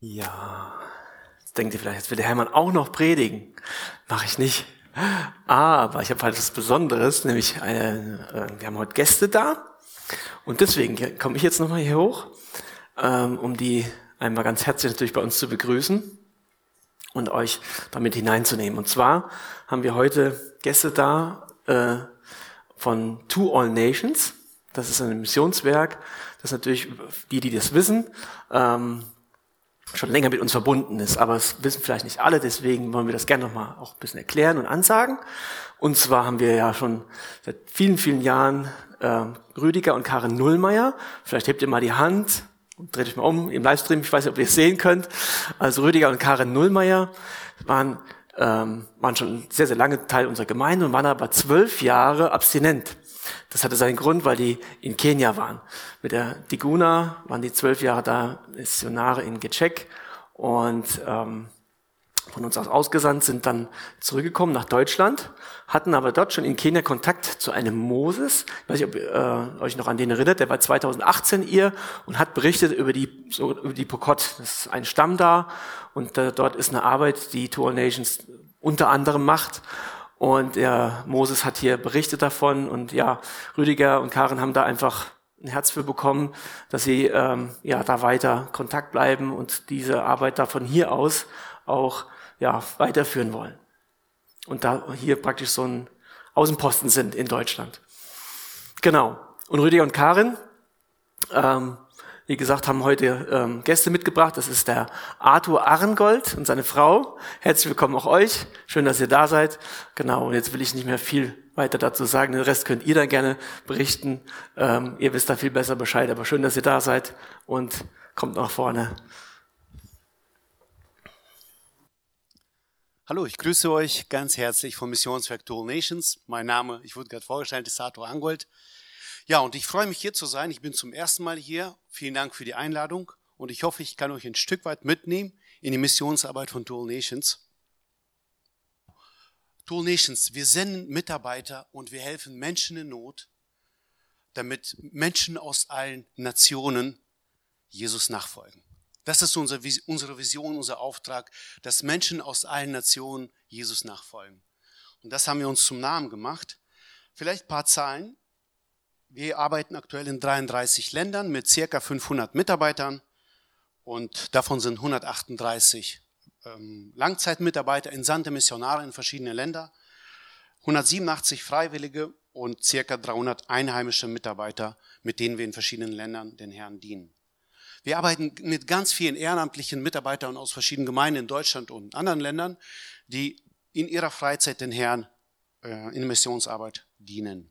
Ja, jetzt denkt ihr vielleicht, jetzt will der Hermann auch noch predigen. Mache ich nicht. Aber ich habe halt was Besonderes, nämlich eine, äh, wir haben heute Gäste da. Und deswegen komme ich jetzt nochmal hier hoch, ähm, um die einmal ganz herzlich natürlich bei uns zu begrüßen und euch damit hineinzunehmen. Und zwar haben wir heute Gäste da äh, von To All Nations. Das ist ein Missionswerk, das natürlich die, die das wissen, ähm, schon länger mit uns verbunden ist. Aber es wissen vielleicht nicht alle, deswegen wollen wir das gerne nochmal auch ein bisschen erklären und ansagen. Und zwar haben wir ja schon seit vielen, vielen Jahren äh, Rüdiger und Karin Nullmeier. Vielleicht hebt ihr mal die Hand und dreht euch mal um im Livestream. Ich weiß nicht, ob ihr es sehen könnt. Also Rüdiger und Karin Nullmeier waren, ähm, waren schon sehr, sehr lange Teil unserer Gemeinde und waren aber zwölf Jahre abstinent. Das hatte seinen Grund, weil die in Kenia waren. Mit der Diguna waren die zwölf Jahre da Missionare in Gecek und ähm, von uns aus ausgesandt, sind dann zurückgekommen nach Deutschland, hatten aber dort schon in Kenia Kontakt zu einem Moses. Ich weiß nicht, ob ihr äh, euch noch an den erinnert, der war 2018 ihr und hat berichtet über die, so, über die Pokot. Das ist ein Stamm da und äh, dort ist eine Arbeit, die Two Nations unter anderem macht. Und ja, Moses hat hier berichtet davon und ja, Rüdiger und Karen haben da einfach ein Herz für bekommen, dass sie ähm, ja da weiter Kontakt bleiben und diese Arbeit da von hier aus auch ja weiterführen wollen. Und da hier praktisch so ein Außenposten sind in Deutschland. Genau. Und Rüdiger und Karin ähm, wie gesagt, haben heute ähm, Gäste mitgebracht. Das ist der Arthur Arngold und seine Frau. Herzlich willkommen auch euch. Schön, dass ihr da seid. Genau, und jetzt will ich nicht mehr viel weiter dazu sagen. Den Rest könnt ihr dann gerne berichten. Ähm, ihr wisst da viel besser Bescheid. Aber schön, dass ihr da seid und kommt nach vorne. Hallo, ich grüße euch ganz herzlich vom Missionswerk Tool Nations. Mein Name, ich wurde gerade vorgestellt, ist Arthur Arngold. Ja, und ich freue mich hier zu sein. Ich bin zum ersten Mal hier. Vielen Dank für die Einladung und ich hoffe, ich kann euch ein Stück weit mitnehmen in die Missionsarbeit von Dual Nations. Dual Nations, wir senden Mitarbeiter und wir helfen Menschen in Not, damit Menschen aus allen Nationen Jesus nachfolgen. Das ist unsere Vision, unser Auftrag, dass Menschen aus allen Nationen Jesus nachfolgen. Und das haben wir uns zum Namen gemacht. Vielleicht ein paar Zahlen. Wir arbeiten aktuell in 33 Ländern mit circa 500 Mitarbeitern und davon sind 138 ähm, Langzeitmitarbeiter, entsandte Missionare in verschiedene Länder, 187 Freiwillige und circa 300 einheimische Mitarbeiter, mit denen wir in verschiedenen Ländern den Herrn dienen. Wir arbeiten mit ganz vielen ehrenamtlichen Mitarbeitern aus verschiedenen Gemeinden in Deutschland und anderen Ländern, die in ihrer Freizeit den Herrn äh, in Missionsarbeit dienen.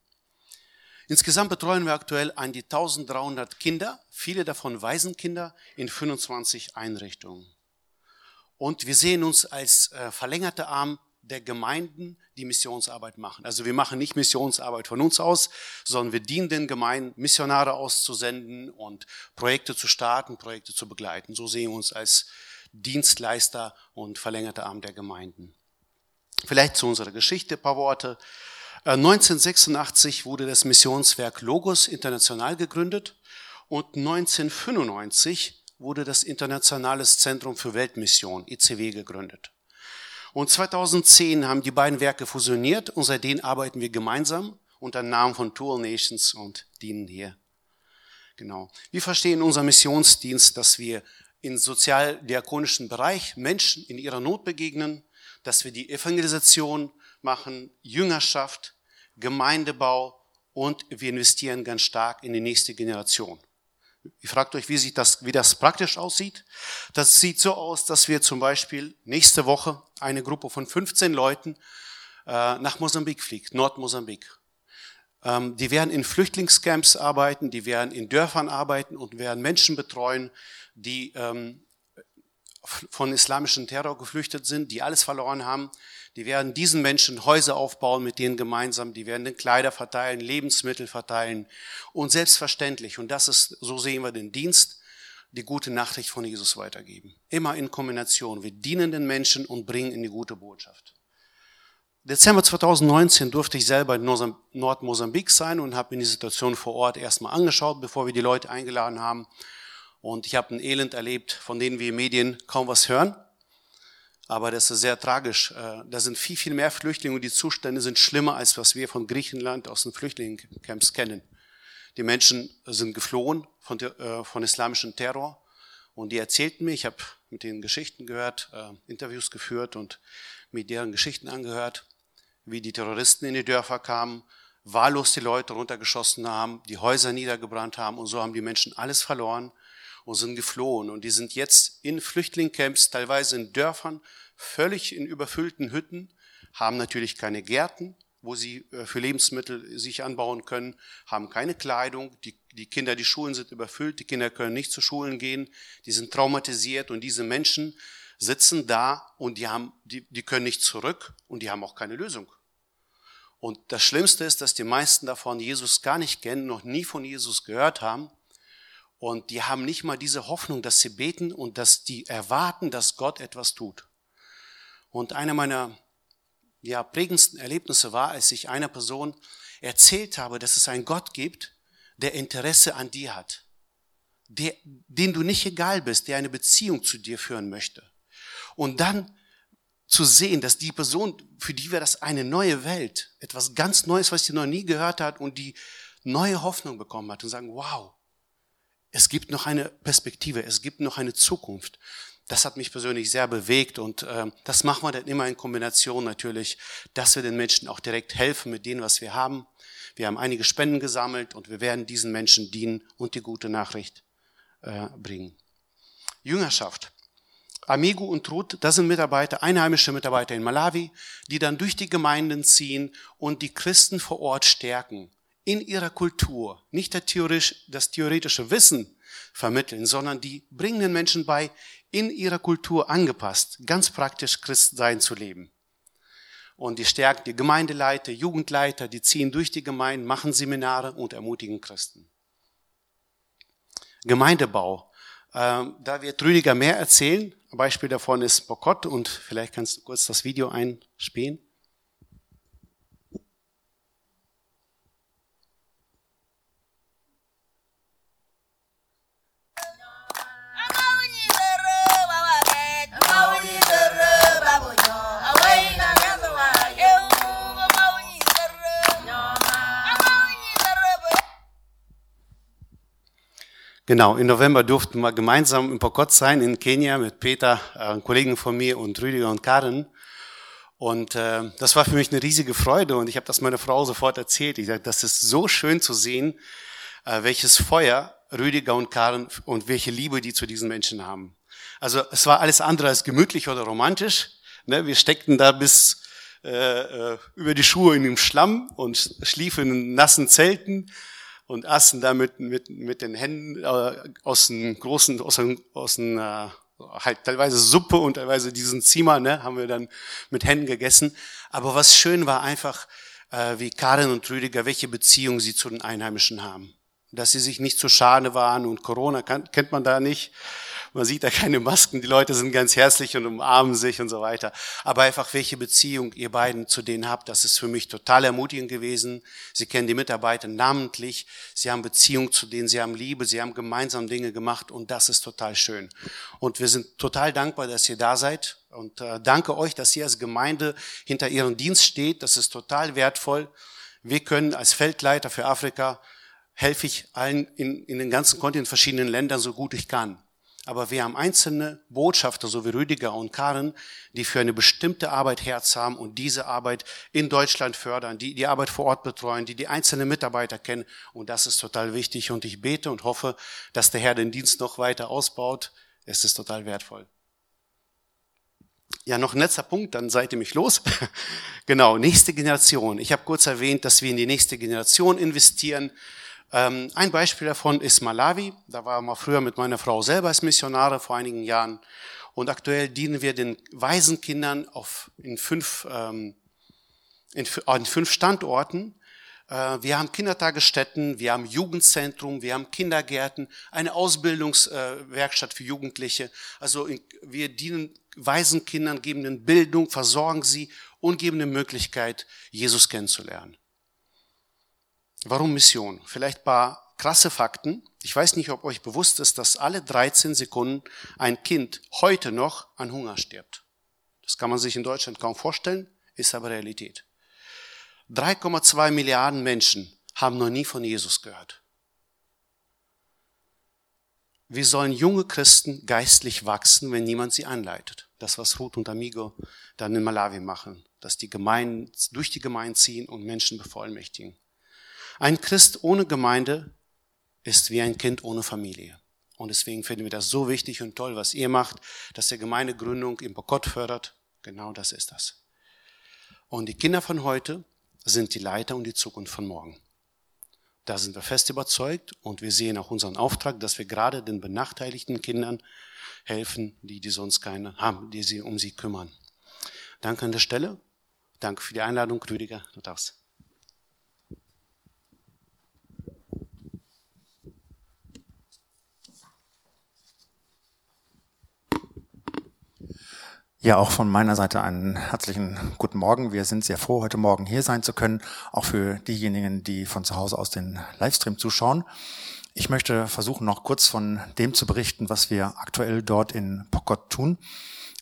Insgesamt betreuen wir aktuell an die 1300 Kinder, viele davon Waisenkinder in 25 Einrichtungen. Und wir sehen uns als äh, verlängerte Arm der Gemeinden, die Missionsarbeit machen. Also wir machen nicht Missionsarbeit von uns aus, sondern wir dienen den Gemeinden, Missionare auszusenden und Projekte zu starten, Projekte zu begleiten. So sehen wir uns als Dienstleister und verlängerte Arm der Gemeinden. Vielleicht zu unserer Geschichte ein paar Worte. 1986 äh, wurde das Missionswerk Logos international gegründet und 1995 wurde das Internationales Zentrum für Weltmission, ICW, gegründet. Und 2010 haben die beiden Werke fusioniert und seitdem arbeiten wir gemeinsam unter dem Namen von Tool Nations und dienen hier. Genau. Wir verstehen unser Missionsdienst, dass wir im sozialdiakonischen Bereich Menschen in ihrer Not begegnen, dass wir die Evangelisation machen, Jüngerschaft, Gemeindebau und wir investieren ganz stark in die nächste Generation. Ihr fragt euch, wie, sieht das, wie das praktisch aussieht. Das sieht so aus, dass wir zum Beispiel nächste Woche eine Gruppe von 15 Leuten äh, nach Mosambik fliegt, Nordmosambik. Ähm, die werden in Flüchtlingscamps arbeiten, die werden in Dörfern arbeiten und werden Menschen betreuen, die ähm, von islamischem Terror geflüchtet sind, die alles verloren haben. Die werden diesen Menschen Häuser aufbauen mit denen gemeinsam, die werden den Kleider verteilen, Lebensmittel verteilen und selbstverständlich, und das ist, so sehen wir den Dienst, die gute Nachricht von Jesus weitergeben. Immer in Kombination. Wir dienen den Menschen und bringen in die gute Botschaft. Dezember 2019 durfte ich selber in Nordmosambik sein und habe mir die Situation vor Ort erstmal angeschaut, bevor wir die Leute eingeladen haben. Und ich habe ein Elend erlebt, von denen wir Medien kaum was hören. Aber das ist sehr tragisch. Äh, da sind viel, viel mehr Flüchtlinge und die Zustände sind schlimmer, als was wir von Griechenland aus den Flüchtlingscamps kennen. Die Menschen sind geflohen von, äh, von islamischem Terror und die erzählten mir, ich habe mit denen Geschichten gehört, äh, Interviews geführt und mit deren Geschichten angehört, wie die Terroristen in die Dörfer kamen, wahllos die Leute runtergeschossen haben, die Häuser niedergebrannt haben und so haben die Menschen alles verloren und sind geflohen. Und die sind jetzt in Flüchtlingscamps, teilweise in Dörfern, völlig in überfüllten Hütten, haben natürlich keine Gärten, wo sie äh, für Lebensmittel sich anbauen können, haben keine Kleidung, die, die Kinder, die Schulen sind überfüllt, die Kinder können nicht zu Schulen gehen, die sind traumatisiert und diese Menschen sitzen da und die, haben, die, die können nicht zurück und die haben auch keine Lösung. Und das Schlimmste ist, dass die meisten davon Jesus gar nicht kennen, noch nie von Jesus gehört haben. Und die haben nicht mal diese Hoffnung, dass sie beten und dass die erwarten, dass Gott etwas tut. Und einer meiner ja, prägendsten Erlebnisse war, als ich einer Person erzählt habe, dass es einen Gott gibt, der Interesse an dir hat, der, den du nicht egal bist, der eine Beziehung zu dir führen möchte. Und dann zu sehen, dass die Person, für die wäre das eine neue Welt, etwas ganz Neues, was sie noch nie gehört hat und die neue Hoffnung bekommen hat und sagen, wow, es gibt noch eine Perspektive, es gibt noch eine Zukunft. Das hat mich persönlich sehr bewegt und äh, das machen wir dann immer in Kombination natürlich, dass wir den Menschen auch direkt helfen mit dem, was wir haben. Wir haben einige Spenden gesammelt und wir werden diesen Menschen dienen und die gute Nachricht äh, bringen. Jüngerschaft. Amigo und Ruth, das sind Mitarbeiter, einheimische Mitarbeiter in Malawi, die dann durch die Gemeinden ziehen und die Christen vor Ort stärken. In ihrer Kultur. Nicht das theoretische Wissen vermitteln, sondern die bringen den Menschen bei, in ihrer Kultur angepasst, ganz praktisch Christsein zu leben. Und die stärken die Gemeindeleiter, Jugendleiter, die ziehen durch die Gemeinden, machen Seminare und ermutigen Christen. Gemeindebau. Ähm, da wird Rüdiger mehr erzählen. Ein Beispiel davon ist Bokott und vielleicht kannst du kurz das Video einspielen. Genau, im November durften wir gemeinsam in Pokot sein, in Kenia, mit Peter, äh, Kollegen von mir und Rüdiger und Karen. Und äh, das war für mich eine riesige Freude und ich habe das meiner Frau sofort erzählt. Ich sagte, das ist so schön zu sehen, äh, welches Feuer Rüdiger und Karen und welche Liebe die zu diesen Menschen haben. Also es war alles andere als gemütlich oder romantisch. Ne? Wir steckten da bis äh, äh über die Schuhe in dem Schlamm und schliefen in nassen Zelten und aßen da mit, mit, mit den Händen äh, aus einem großen, aus einem, aus einem äh, halt teilweise Suppe und teilweise diesen Zimmer, ne, haben wir dann mit Händen gegessen. Aber was schön war einfach, äh, wie Karin und Rüdiger, welche Beziehung sie zu den Einheimischen haben. Dass sie sich nicht zu schade waren und Corona kennt man da nicht. Man sieht da keine Masken, die Leute sind ganz herzlich und umarmen sich und so weiter. Aber einfach, welche Beziehung ihr beiden zu denen habt, das ist für mich total ermutigend gewesen. Sie kennen die Mitarbeiter namentlich, sie haben Beziehung zu denen, sie haben Liebe, sie haben gemeinsam Dinge gemacht und das ist total schön. Und wir sind total dankbar, dass ihr da seid und äh, danke euch, dass ihr als Gemeinde hinter ihrem Dienst steht. Das ist total wertvoll. Wir können als Feldleiter für Afrika helfe ich allen in, in den ganzen Kontinenten, verschiedenen Ländern so gut ich kann. Aber wir haben einzelne Botschafter, so wie Rüdiger und Karen, die für eine bestimmte Arbeit Herz haben und diese Arbeit in Deutschland fördern, die die Arbeit vor Ort betreuen, die die einzelnen Mitarbeiter kennen. Und das ist total wichtig. Und ich bete und hoffe, dass der Herr den Dienst noch weiter ausbaut. Es ist total wertvoll. Ja, noch ein letzter Punkt, dann seid ihr mich los. genau, nächste Generation. Ich habe kurz erwähnt, dass wir in die nächste Generation investieren. Ähm, ein Beispiel davon ist Malawi. Da waren wir früher mit meiner Frau selber als Missionare vor einigen Jahren. Und aktuell dienen wir den Waisenkindern auf, in, fünf, ähm, in, in fünf Standorten. Äh, wir haben Kindertagesstätten, wir haben Jugendzentrum, wir haben Kindergärten, eine Ausbildungswerkstatt für Jugendliche. Also wir dienen Waisenkindern, geben ihnen Bildung, versorgen sie und geben eine Möglichkeit, Jesus kennenzulernen. Warum Mission? Vielleicht paar krasse Fakten. Ich weiß nicht, ob euch bewusst ist, dass alle 13 Sekunden ein Kind heute noch an Hunger stirbt. Das kann man sich in Deutschland kaum vorstellen, ist aber Realität. 3,2 Milliarden Menschen haben noch nie von Jesus gehört. Wie sollen junge Christen geistlich wachsen, wenn niemand sie anleitet? Das, was Ruth und Amigo dann in Malawi machen, dass die Gemeinden durch die Gemeinde ziehen und Menschen bevollmächtigen. Ein Christ ohne Gemeinde ist wie ein Kind ohne Familie. Und deswegen finden wir das so wichtig und toll, was ihr macht, dass der Gemeindegründung im Bokott fördert. Genau das ist das. Und die Kinder von heute sind die Leiter und die Zukunft von morgen. Da sind wir fest überzeugt und wir sehen auch unseren Auftrag, dass wir gerade den benachteiligten Kindern helfen, die, die sonst keine haben, die sie um sie kümmern. Danke an der Stelle. Danke für die Einladung, Rüdiger. Du darfst. Ja, auch von meiner Seite einen herzlichen guten Morgen. Wir sind sehr froh, heute Morgen hier sein zu können, auch für diejenigen, die von zu Hause aus den Livestream zuschauen. Ich möchte versuchen, noch kurz von dem zu berichten, was wir aktuell dort in Pokot tun.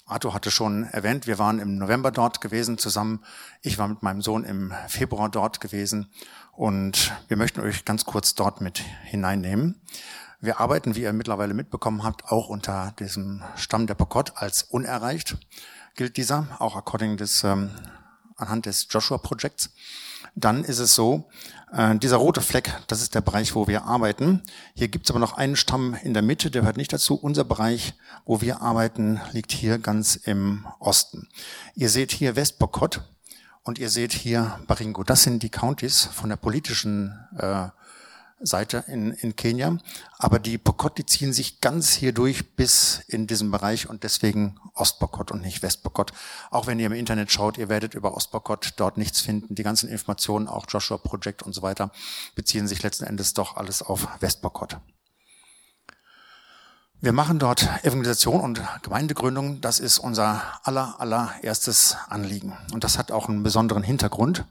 Arthur hatte schon erwähnt, wir waren im November dort gewesen zusammen. Ich war mit meinem Sohn im Februar dort gewesen und wir möchten euch ganz kurz dort mit hineinnehmen. Wir arbeiten, wie ihr mittlerweile mitbekommen habt, auch unter diesem Stamm der Pokot als unerreicht gilt dieser, auch according des, ähm, anhand des Joshua-Projekts. Dann ist es so, äh, dieser rote Fleck, das ist der Bereich, wo wir arbeiten. Hier gibt es aber noch einen Stamm in der Mitte, der hört nicht dazu. Unser Bereich, wo wir arbeiten, liegt hier ganz im Osten. Ihr seht hier Westpokot und ihr seht hier Baringo. Das sind die Counties von der politischen äh, Seite in, in Kenia. Aber die Pokot, die ziehen sich ganz hier durch bis in diesem Bereich und deswegen Ostpokot und nicht Westpokot. Auch wenn ihr im Internet schaut, ihr werdet über Ostpokot dort nichts finden. Die ganzen Informationen, auch Joshua Project und so weiter, beziehen sich letzten Endes doch alles auf Westpokot. Wir machen dort Evangelisation und Gemeindegründung. Das ist unser aller, allererstes Anliegen. Und das hat auch einen besonderen Hintergrund.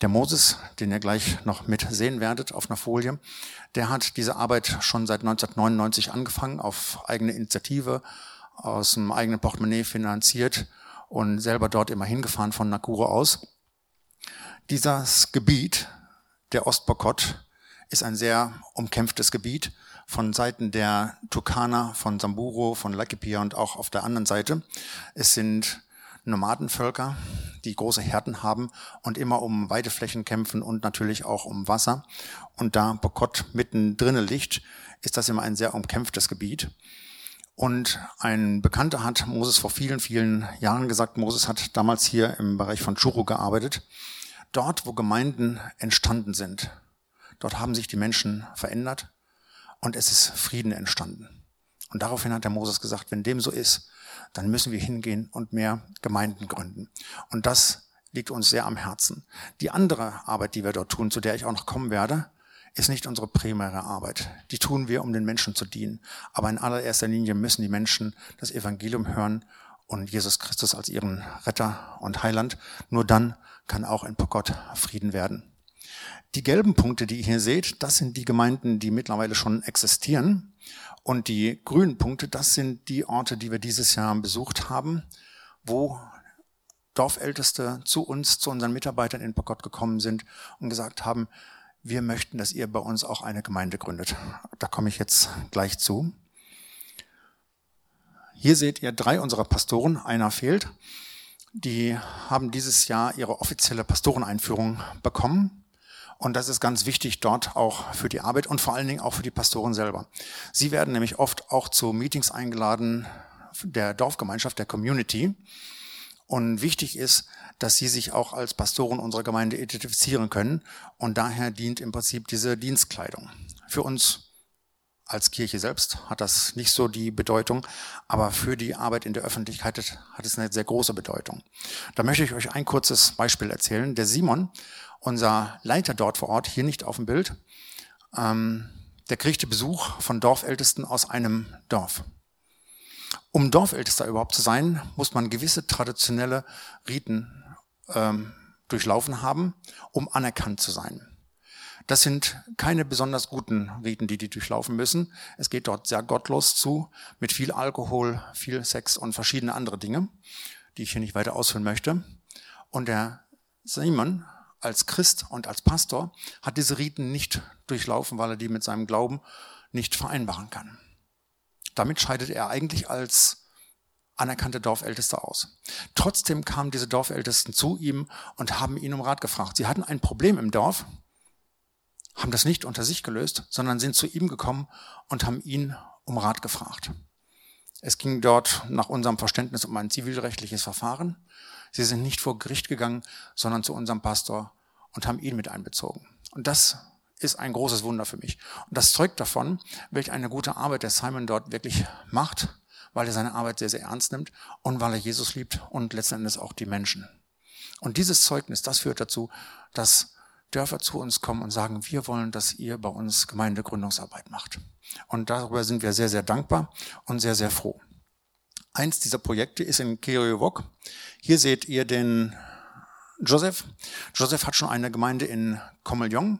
Der Moses, den ihr gleich noch mit sehen werdet auf einer Folie, der hat diese Arbeit schon seit 1999 angefangen, auf eigene Initiative, aus dem eigenen Portemonnaie finanziert und selber dort immer hingefahren von Nakuru aus. Dieses Gebiet, der Ostbokot, ist ein sehr umkämpftes Gebiet von Seiten der Turkana, von Samburu, von Laikipia und auch auf der anderen Seite. Es sind Nomadenvölker, die große Herden haben und immer um Weideflächen kämpfen und natürlich auch um Wasser. Und da Bokot mittendrin liegt, ist das immer ein sehr umkämpftes Gebiet. Und ein Bekannter hat Moses vor vielen, vielen Jahren gesagt, Moses hat damals hier im Bereich von Churu gearbeitet. Dort, wo Gemeinden entstanden sind, dort haben sich die Menschen verändert, und es ist Frieden entstanden. Und daraufhin hat der Moses gesagt, wenn dem so ist, dann müssen wir hingehen und mehr Gemeinden gründen. Und das liegt uns sehr am Herzen. Die andere Arbeit, die wir dort tun, zu der ich auch noch kommen werde, ist nicht unsere primäre Arbeit. Die tun wir, um den Menschen zu dienen. Aber in allererster Linie müssen die Menschen das Evangelium hören und Jesus Christus als ihren Retter und Heiland. Nur dann kann auch in Pokot Frieden werden. Die gelben Punkte, die ihr hier seht, das sind die Gemeinden, die mittlerweile schon existieren. Und die grünen Punkte, das sind die Orte, die wir dieses Jahr besucht haben, wo Dorfälteste zu uns, zu unseren Mitarbeitern in Pokot gekommen sind und gesagt haben, wir möchten, dass ihr bei uns auch eine Gemeinde gründet. Da komme ich jetzt gleich zu. Hier seht ihr drei unserer Pastoren, einer fehlt. Die haben dieses Jahr ihre offizielle Pastoreneinführung bekommen. Und das ist ganz wichtig dort auch für die Arbeit und vor allen Dingen auch für die Pastoren selber. Sie werden nämlich oft auch zu Meetings eingeladen der Dorfgemeinschaft, der Community. Und wichtig ist, dass sie sich auch als Pastoren unserer Gemeinde identifizieren können. Und daher dient im Prinzip diese Dienstkleidung. Für uns als Kirche selbst hat das nicht so die Bedeutung, aber für die Arbeit in der Öffentlichkeit hat es eine sehr große Bedeutung. Da möchte ich euch ein kurzes Beispiel erzählen. Der Simon unser Leiter dort vor Ort, hier nicht auf dem Bild, ähm, der kriegte Besuch von Dorfältesten aus einem Dorf. Um Dorfältester überhaupt zu sein, muss man gewisse traditionelle Riten ähm, durchlaufen haben, um anerkannt zu sein. Das sind keine besonders guten Riten, die die durchlaufen müssen. Es geht dort sehr gottlos zu, mit viel Alkohol, viel Sex und verschiedene andere Dinge, die ich hier nicht weiter ausführen möchte. Und der Simon als Christ und als Pastor hat diese Riten nicht durchlaufen, weil er die mit seinem Glauben nicht vereinbaren kann. Damit scheidet er eigentlich als anerkannte Dorfältester aus. Trotzdem kamen diese Dorfältesten zu ihm und haben ihn um Rat gefragt. Sie hatten ein Problem im Dorf, haben das nicht unter sich gelöst, sondern sind zu ihm gekommen und haben ihn um Rat gefragt. Es ging dort nach unserem Verständnis um ein zivilrechtliches Verfahren. Sie sind nicht vor Gericht gegangen, sondern zu unserem Pastor und haben ihn mit einbezogen. Und das ist ein großes Wunder für mich. Und das zeugt davon, welch eine gute Arbeit der Simon dort wirklich macht, weil er seine Arbeit sehr, sehr ernst nimmt und weil er Jesus liebt und letzten Endes auch die Menschen. Und dieses Zeugnis, das führt dazu, dass Dörfer zu uns kommen und sagen, wir wollen, dass ihr bei uns Gemeindegründungsarbeit macht. Und darüber sind wir sehr, sehr dankbar und sehr, sehr froh. Eins dieser Projekte ist in Kiriovok. Hier seht ihr den Joseph. Joseph hat schon eine Gemeinde in Komeljong.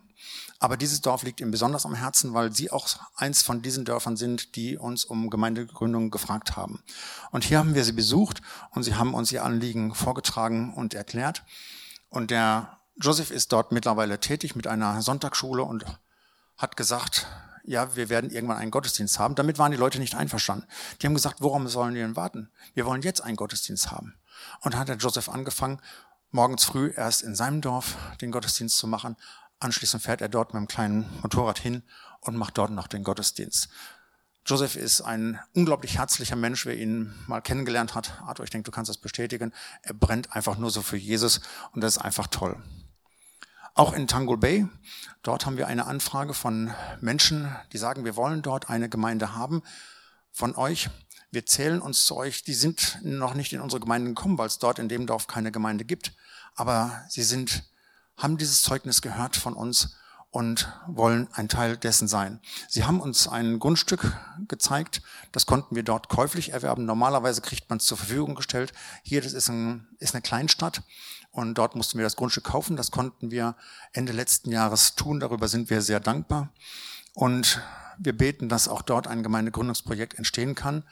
Aber dieses Dorf liegt ihm besonders am Herzen, weil sie auch eins von diesen Dörfern sind, die uns um Gemeindegründung gefragt haben. Und hier haben wir sie besucht und sie haben uns ihr Anliegen vorgetragen und erklärt. Und der Joseph ist dort mittlerweile tätig mit einer Sonntagsschule und hat gesagt, ja, wir werden irgendwann einen Gottesdienst haben. Damit waren die Leute nicht einverstanden. Die haben gesagt, warum sollen wir denn warten? Wir wollen jetzt einen Gottesdienst haben. Und dann hat der Joseph angefangen, morgens früh erst in seinem Dorf den Gottesdienst zu machen, Anschließend fährt er dort mit einem kleinen Motorrad hin und macht dort noch den Gottesdienst. Joseph ist ein unglaublich herzlicher Mensch, wer ihn mal kennengelernt hat. Arthur, ich denke, du kannst das bestätigen. Er brennt einfach nur so für Jesus und das ist einfach toll. Auch in Tangul Bay, dort haben wir eine Anfrage von Menschen, die sagen, wir wollen dort eine Gemeinde haben von euch. Wir zählen uns zu euch. Die sind noch nicht in unsere Gemeinde gekommen, weil es dort in dem Dorf keine Gemeinde gibt. Aber sie sind haben dieses Zeugnis gehört von uns und wollen ein Teil dessen sein. Sie haben uns ein Grundstück gezeigt, das konnten wir dort käuflich erwerben. Normalerweise kriegt man es zur Verfügung gestellt. Hier, das ist, ein, ist eine Kleinstadt und dort mussten wir das Grundstück kaufen. Das konnten wir Ende letzten Jahres tun. Darüber sind wir sehr dankbar. Und wir beten, dass auch dort ein Gemeindegründungsprojekt entstehen kann.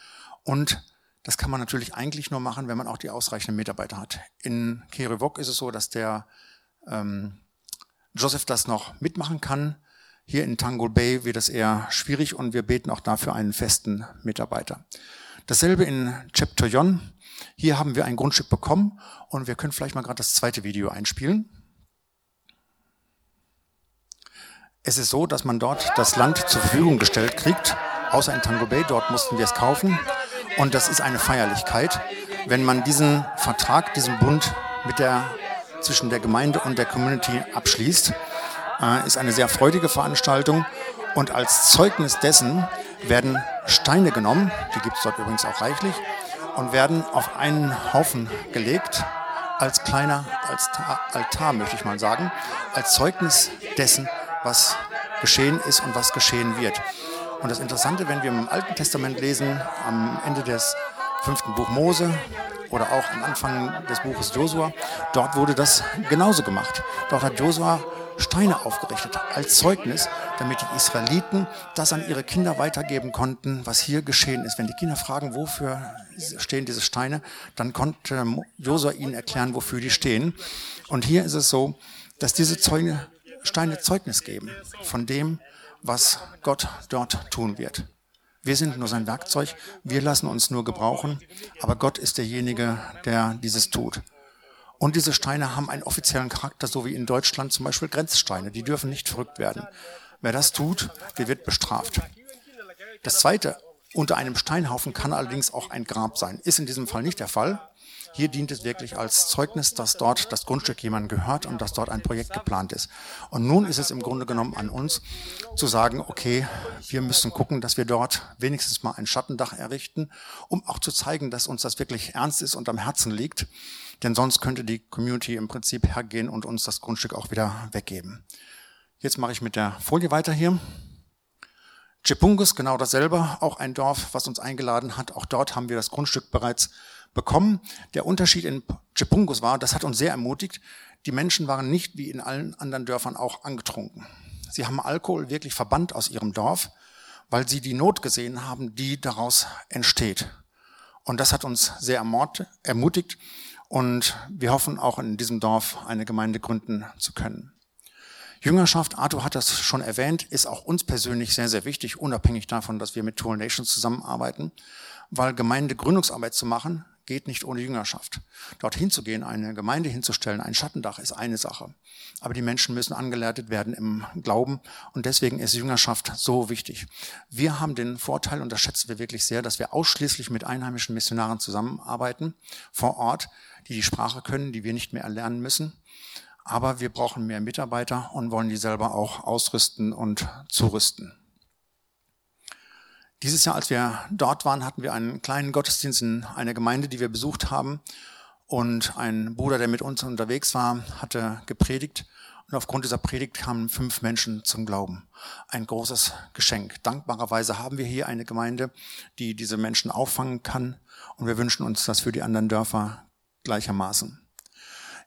Und das kann man natürlich eigentlich nur machen, wenn man auch die ausreichenden Mitarbeiter hat. In Kerevok ist es so, dass der ähm, Joseph das noch mitmachen kann. Hier in Tangle Bay wird es eher schwierig und wir beten auch dafür einen festen Mitarbeiter. Dasselbe in Cheptoyon. Hier haben wir ein Grundstück bekommen und wir können vielleicht mal gerade das zweite Video einspielen. Es ist so, dass man dort das Land zur Verfügung gestellt kriegt, außer in Tango Bay, dort mussten wir es kaufen. Und das ist eine Feierlichkeit, wenn man diesen Vertrag, diesen Bund mit der zwischen der Gemeinde und der Community abschließt. Äh, ist eine sehr freudige Veranstaltung und als Zeugnis dessen werden Steine genommen, die gibt es dort übrigens auch reichlich, und werden auf einen Haufen gelegt als kleiner Altar, möchte ich mal sagen, als Zeugnis dessen, was geschehen ist und was geschehen wird. Und das Interessante, wenn wir im Alten Testament lesen, am Ende des fünften Buch Mose, oder auch am Anfang des Buches Josua, dort wurde das genauso gemacht. Dort hat Josua Steine aufgerichtet als Zeugnis, damit die Israeliten das an ihre Kinder weitergeben konnten, was hier geschehen ist. Wenn die Kinder fragen, wofür stehen diese Steine, dann konnte Josua ihnen erklären, wofür die stehen. Und hier ist es so, dass diese Zeugne, Steine Zeugnis geben von dem, was Gott dort tun wird. Wir sind nur sein Werkzeug, wir lassen uns nur gebrauchen, aber Gott ist derjenige, der dieses tut. Und diese Steine haben einen offiziellen Charakter, so wie in Deutschland zum Beispiel Grenzsteine. Die dürfen nicht verrückt werden. Wer das tut, der wird bestraft. Das Zweite, unter einem Steinhaufen kann allerdings auch ein Grab sein. Ist in diesem Fall nicht der Fall. Hier dient es wirklich als Zeugnis, dass dort das Grundstück jemandem gehört und dass dort ein Projekt geplant ist. Und nun ist es im Grunde genommen an uns zu sagen, okay, wir müssen gucken, dass wir dort wenigstens mal ein Schattendach errichten, um auch zu zeigen, dass uns das wirklich ernst ist und am Herzen liegt. Denn sonst könnte die Community im Prinzip hergehen und uns das Grundstück auch wieder weggeben. Jetzt mache ich mit der Folie weiter hier. Chipungus, genau dasselbe, auch ein Dorf, was uns eingeladen hat. Auch dort haben wir das Grundstück bereits bekommen. Der Unterschied in Chipungus war, das hat uns sehr ermutigt, die Menschen waren nicht wie in allen anderen Dörfern auch angetrunken. Sie haben Alkohol wirklich verbannt aus ihrem Dorf, weil sie die Not gesehen haben, die daraus entsteht. Und das hat uns sehr ermutigt und wir hoffen auch in diesem Dorf eine Gemeinde gründen zu können. Jüngerschaft, Arthur hat das schon erwähnt, ist auch uns persönlich sehr, sehr wichtig, unabhängig davon, dass wir mit Tool Nations zusammenarbeiten, weil Gemeindegründungsarbeit zu machen, geht nicht ohne Jüngerschaft. Dorthin zu gehen, eine Gemeinde hinzustellen, ein Schattendach ist eine Sache. Aber die Menschen müssen angeleitet werden im Glauben und deswegen ist Jüngerschaft so wichtig. Wir haben den Vorteil, und das schätzen wir wirklich sehr, dass wir ausschließlich mit einheimischen Missionaren zusammenarbeiten, vor Ort, die die Sprache können, die wir nicht mehr erlernen müssen. Aber wir brauchen mehr Mitarbeiter und wollen die selber auch ausrüsten und zurüsten. Dieses Jahr, als wir dort waren, hatten wir einen kleinen Gottesdienst in einer Gemeinde, die wir besucht haben. Und ein Bruder, der mit uns unterwegs war, hatte gepredigt. Und aufgrund dieser Predigt kamen fünf Menschen zum Glauben. Ein großes Geschenk. Dankbarerweise haben wir hier eine Gemeinde, die diese Menschen auffangen kann. Und wir wünschen uns das für die anderen Dörfer gleichermaßen.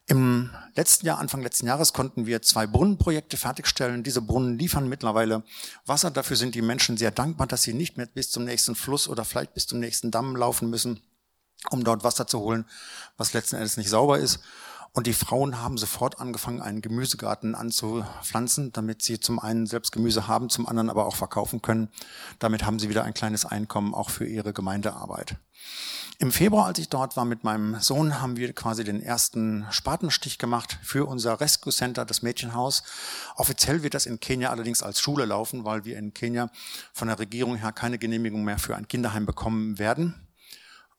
Im letzten Jahr, Anfang letzten Jahres, konnten wir zwei Brunnenprojekte fertigstellen. Diese Brunnen liefern mittlerweile Wasser. Dafür sind die Menschen sehr dankbar, dass sie nicht mehr bis zum nächsten Fluss oder vielleicht bis zum nächsten Damm laufen müssen, um dort Wasser zu holen, was letzten Endes nicht sauber ist. Und die Frauen haben sofort angefangen, einen Gemüsegarten anzupflanzen, damit sie zum einen selbst Gemüse haben, zum anderen aber auch verkaufen können. Damit haben sie wieder ein kleines Einkommen auch für ihre Gemeindearbeit. Im Februar, als ich dort war mit meinem Sohn, haben wir quasi den ersten Spatenstich gemacht für unser Rescue Center, das Mädchenhaus. Offiziell wird das in Kenia allerdings als Schule laufen, weil wir in Kenia von der Regierung her keine Genehmigung mehr für ein Kinderheim bekommen werden.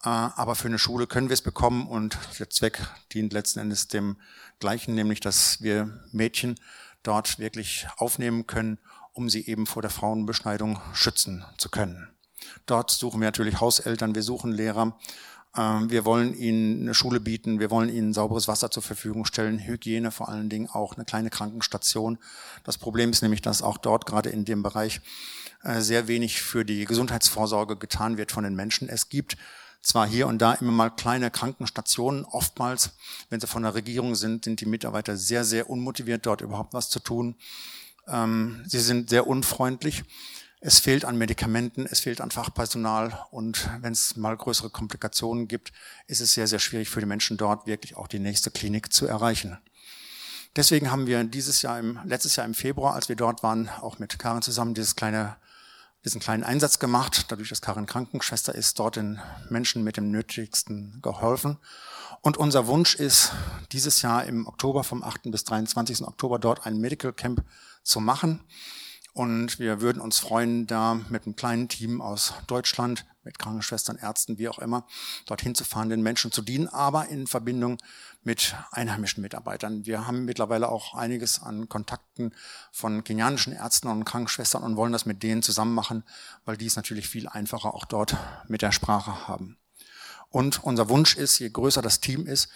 Äh, aber für eine Schule können wir es bekommen und der Zweck dient letzten Endes dem gleichen, nämlich dass wir Mädchen dort wirklich aufnehmen können, um sie eben vor der Frauenbeschneidung schützen zu können. Dort suchen wir natürlich Hauseltern, wir suchen Lehrer. Ähm, wir wollen ihnen eine Schule bieten, wir wollen ihnen sauberes Wasser zur Verfügung stellen, Hygiene vor allen Dingen auch, eine kleine Krankenstation. Das Problem ist nämlich, dass auch dort gerade in dem Bereich äh, sehr wenig für die Gesundheitsvorsorge getan wird von den Menschen. Es gibt zwar hier und da immer mal kleine Krankenstationen, oftmals, wenn sie von der Regierung sind, sind die Mitarbeiter sehr, sehr unmotiviert, dort überhaupt was zu tun. Ähm, sie sind sehr unfreundlich. Es fehlt an Medikamenten, es fehlt an Fachpersonal und wenn es mal größere Komplikationen gibt, ist es sehr, sehr schwierig für die Menschen dort wirklich auch die nächste Klinik zu erreichen. Deswegen haben wir dieses Jahr, im, letztes Jahr im Februar, als wir dort waren, auch mit Karin zusammen dieses kleine, diesen kleinen Einsatz gemacht. Dadurch, dass Karin Krankenschwester ist, dort den Menschen mit dem Nötigsten geholfen. Und unser Wunsch ist, dieses Jahr im Oktober, vom 8. bis 23. Oktober, dort ein Medical Camp zu machen. Und wir würden uns freuen, da mit einem kleinen Team aus Deutschland, mit Krankenschwestern, Ärzten, wie auch immer, dorthin zu fahren, den Menschen zu dienen, aber in Verbindung mit einheimischen Mitarbeitern. Wir haben mittlerweile auch einiges an Kontakten von kenianischen Ärzten und Krankenschwestern und wollen das mit denen zusammen machen, weil die es natürlich viel einfacher auch dort mit der Sprache haben. Und unser Wunsch ist, je größer das Team ist,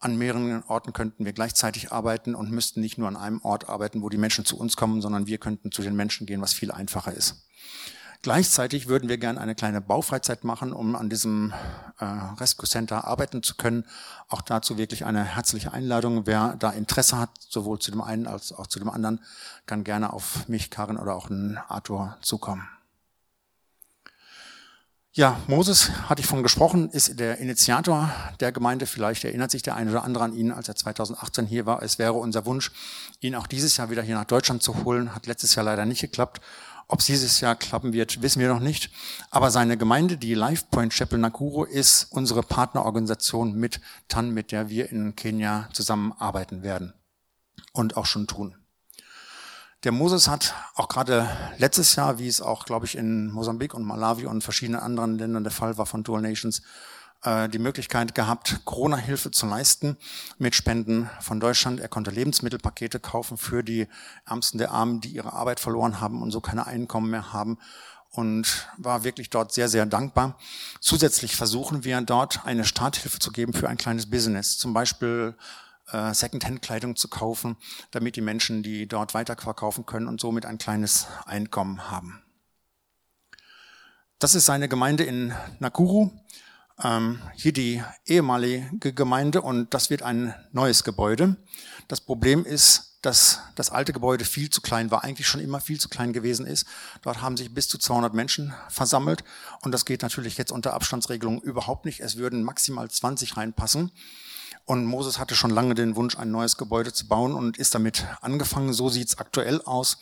an mehreren Orten könnten wir gleichzeitig arbeiten und müssten nicht nur an einem Ort arbeiten, wo die Menschen zu uns kommen, sondern wir könnten zu den Menschen gehen, was viel einfacher ist. Gleichzeitig würden wir gerne eine kleine Baufreizeit machen, um an diesem äh, Rescue Center arbeiten zu können. Auch dazu wirklich eine herzliche Einladung. Wer da Interesse hat, sowohl zu dem einen als auch zu dem anderen, kann gerne auf mich, Karin oder auch einen Arthur zukommen. Ja, Moses, hatte ich von gesprochen, ist der Initiator der Gemeinde. Vielleicht erinnert sich der eine oder andere an ihn, als er 2018 hier war. Es wäre unser Wunsch, ihn auch dieses Jahr wieder hier nach Deutschland zu holen. Hat letztes Jahr leider nicht geklappt. Ob es dieses Jahr klappen wird, wissen wir noch nicht. Aber seine Gemeinde, die Life Point Chapel Nakuru, ist unsere Partnerorganisation mit TAN, mit der wir in Kenia zusammenarbeiten werden und auch schon tun. Der Moses hat auch gerade letztes Jahr, wie es auch, glaube ich, in Mosambik und Malawi und verschiedenen anderen Ländern der Fall war von Dual Nations, äh, die Möglichkeit gehabt, Corona-Hilfe zu leisten mit Spenden von Deutschland. Er konnte Lebensmittelpakete kaufen für die Ärmsten der Armen, die ihre Arbeit verloren haben und so keine Einkommen mehr haben und war wirklich dort sehr, sehr dankbar. Zusätzlich versuchen wir dort eine Starthilfe zu geben für ein kleines Business. Zum Beispiel äh, Secondhand-Kleidung zu kaufen, damit die Menschen die dort weiterverkaufen können und somit ein kleines Einkommen haben. Das ist seine Gemeinde in Nakuru. Ähm, hier die ehemalige Gemeinde und das wird ein neues Gebäude. Das Problem ist, dass das alte Gebäude viel zu klein war, eigentlich schon immer viel zu klein gewesen ist. Dort haben sich bis zu 200 Menschen versammelt und das geht natürlich jetzt unter Abstandsregelungen überhaupt nicht. Es würden maximal 20 reinpassen. Und Moses hatte schon lange den Wunsch, ein neues Gebäude zu bauen und ist damit angefangen. So sieht's aktuell aus.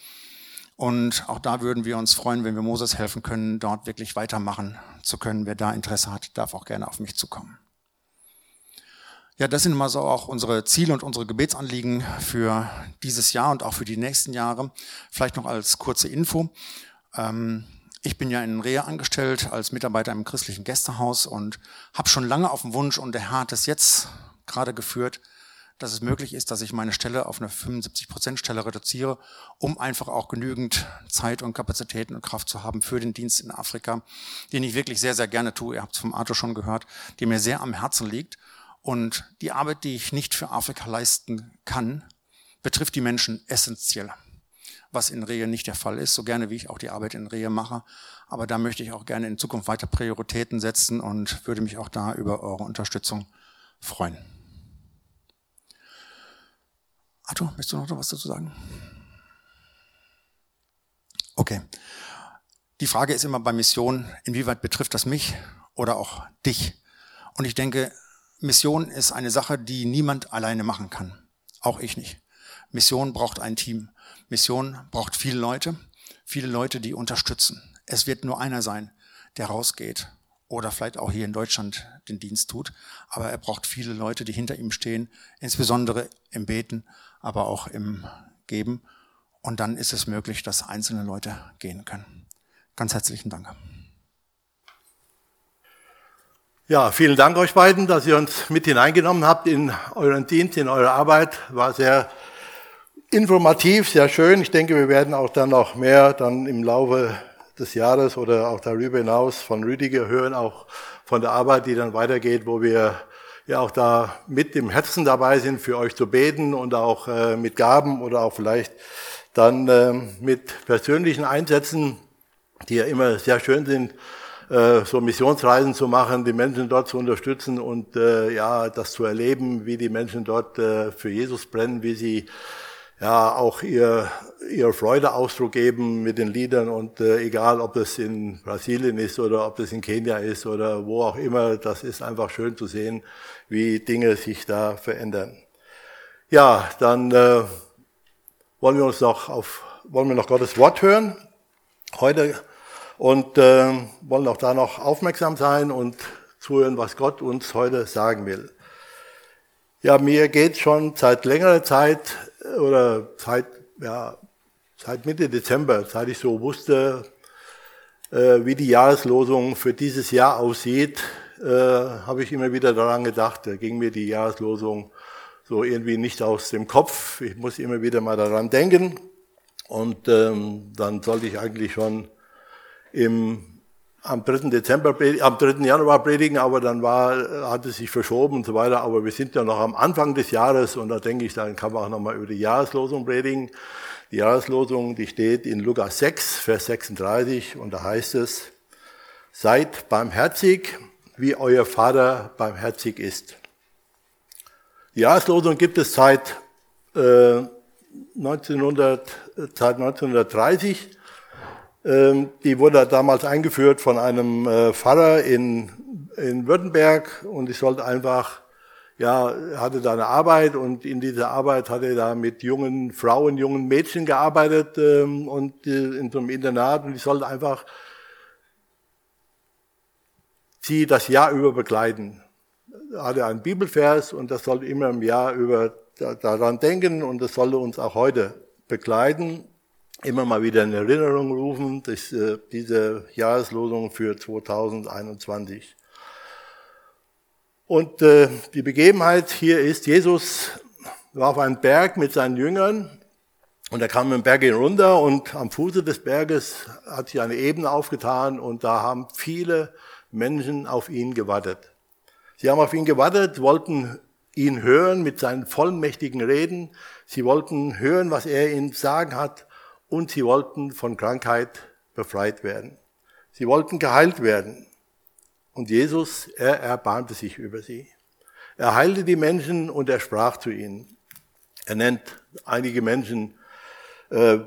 Und auch da würden wir uns freuen, wenn wir Moses helfen können, dort wirklich weitermachen zu können. Wer da Interesse hat, darf auch gerne auf mich zukommen. Ja, das sind mal so auch unsere Ziele und unsere Gebetsanliegen für dieses Jahr und auch für die nächsten Jahre. Vielleicht noch als kurze Info. Ähm, ich bin ja in Rehe angestellt als Mitarbeiter im christlichen Gästehaus und habe schon lange auf den Wunsch und der Herr hat es jetzt gerade geführt, dass es möglich ist, dass ich meine Stelle auf eine 75-Prozent-Stelle reduziere, um einfach auch genügend Zeit und Kapazitäten und Kraft zu haben für den Dienst in Afrika, den ich wirklich sehr, sehr gerne tue. Ihr habt es vom Arthur schon gehört, der mir sehr am Herzen liegt. Und die Arbeit, die ich nicht für Afrika leisten kann, betrifft die Menschen essentiell. Was in Rehe nicht der Fall ist, so gerne wie ich auch die Arbeit in Rehe mache. Aber da möchte ich auch gerne in Zukunft weiter Prioritäten setzen und würde mich auch da über eure Unterstützung freuen. Arthur, möchtest du noch was dazu sagen? Okay. Die Frage ist immer bei Mission, inwieweit betrifft das mich oder auch dich? Und ich denke, Mission ist eine Sache, die niemand alleine machen kann. Auch ich nicht. Mission braucht ein Team. Mission braucht viele Leute, viele Leute, die unterstützen. Es wird nur einer sein, der rausgeht oder vielleicht auch hier in Deutschland den Dienst tut. Aber er braucht viele Leute, die hinter ihm stehen, insbesondere im Beten aber auch im Geben. Und dann ist es möglich, dass einzelne Leute gehen können. Ganz herzlichen Dank. Ja, vielen Dank euch beiden, dass ihr uns mit hineingenommen habt in euren Dienst, in eure Arbeit. War sehr informativ, sehr schön. Ich denke, wir werden auch dann noch mehr dann im Laufe des Jahres oder auch darüber hinaus von Rüdiger hören, auch von der Arbeit, die dann weitergeht, wo wir ja auch da mit dem Herzen dabei sind, für euch zu beten und auch äh, mit Gaben oder auch vielleicht dann äh, mit persönlichen Einsätzen, die ja immer sehr schön sind, äh, so Missionsreisen zu machen, die Menschen dort zu unterstützen und äh, ja, das zu erleben, wie die Menschen dort äh, für Jesus brennen, wie sie ja auch ihr, ihr Freude Ausdruck geben mit den Liedern und äh, egal, ob das in Brasilien ist oder ob das in Kenia ist oder wo auch immer, das ist einfach schön zu sehen, wie Dinge sich da verändern. Ja, dann äh, wollen wir uns noch auf, wollen wir noch Gottes Wort hören heute und äh, wollen auch da noch aufmerksam sein und zuhören, was Gott uns heute sagen will. Ja, mir geht schon seit längerer Zeit oder seit, ja, seit Mitte Dezember, seit ich so wusste, äh, wie die Jahreslosung für dieses Jahr aussieht, äh, habe ich immer wieder daran gedacht. Da ging mir die Jahreslosung so irgendwie nicht aus dem Kopf. Ich muss immer wieder mal daran denken. Und ähm, dann sollte ich eigentlich schon im, am 3. Dezember, am 3. Januar predigen, aber dann war, hat es sich verschoben und so weiter. Aber wir sind ja noch am Anfang des Jahres und da denke ich, dann kann man auch nochmal über die Jahreslosung predigen. Die Jahreslosung, die steht in Lukas 6, Vers 36 und da heißt es, seid barmherzig, wie euer Vater barmherzig ist. Die Jahreslosung gibt es seit, äh, 1900, seit 1930. Ähm, die wurde damals eingeführt von einem äh, Pfarrer in, in Württemberg und ich sollte einfach, ja, hatte da eine Arbeit und in dieser Arbeit hatte er da mit jungen Frauen, jungen Mädchen gearbeitet ähm, und äh, in so einem Internat und ich sollte einfach sie das Jahr über begleiten. Da hatte einen Bibelvers und das soll immer im Jahr über daran denken und das sollte uns auch heute begleiten. Immer mal wieder in Erinnerung rufen, dass, äh, diese Jahreslosung für 2021. Und äh, die Begebenheit hier ist, Jesus war auf einem Berg mit seinen Jüngern und er kam den Berg hinunter und am Fuße des Berges hat sich eine Ebene aufgetan und da haben viele Menschen auf ihn gewartet. Sie haben auf ihn gewartet, wollten ihn hören mit seinen vollmächtigen Reden. Sie wollten hören, was er ihnen sagen hat. Und sie wollten von Krankheit befreit werden. Sie wollten geheilt werden. Und Jesus, er erbarmte sich über sie. Er heilte die Menschen und er sprach zu ihnen. Er nennt einige Menschen äh,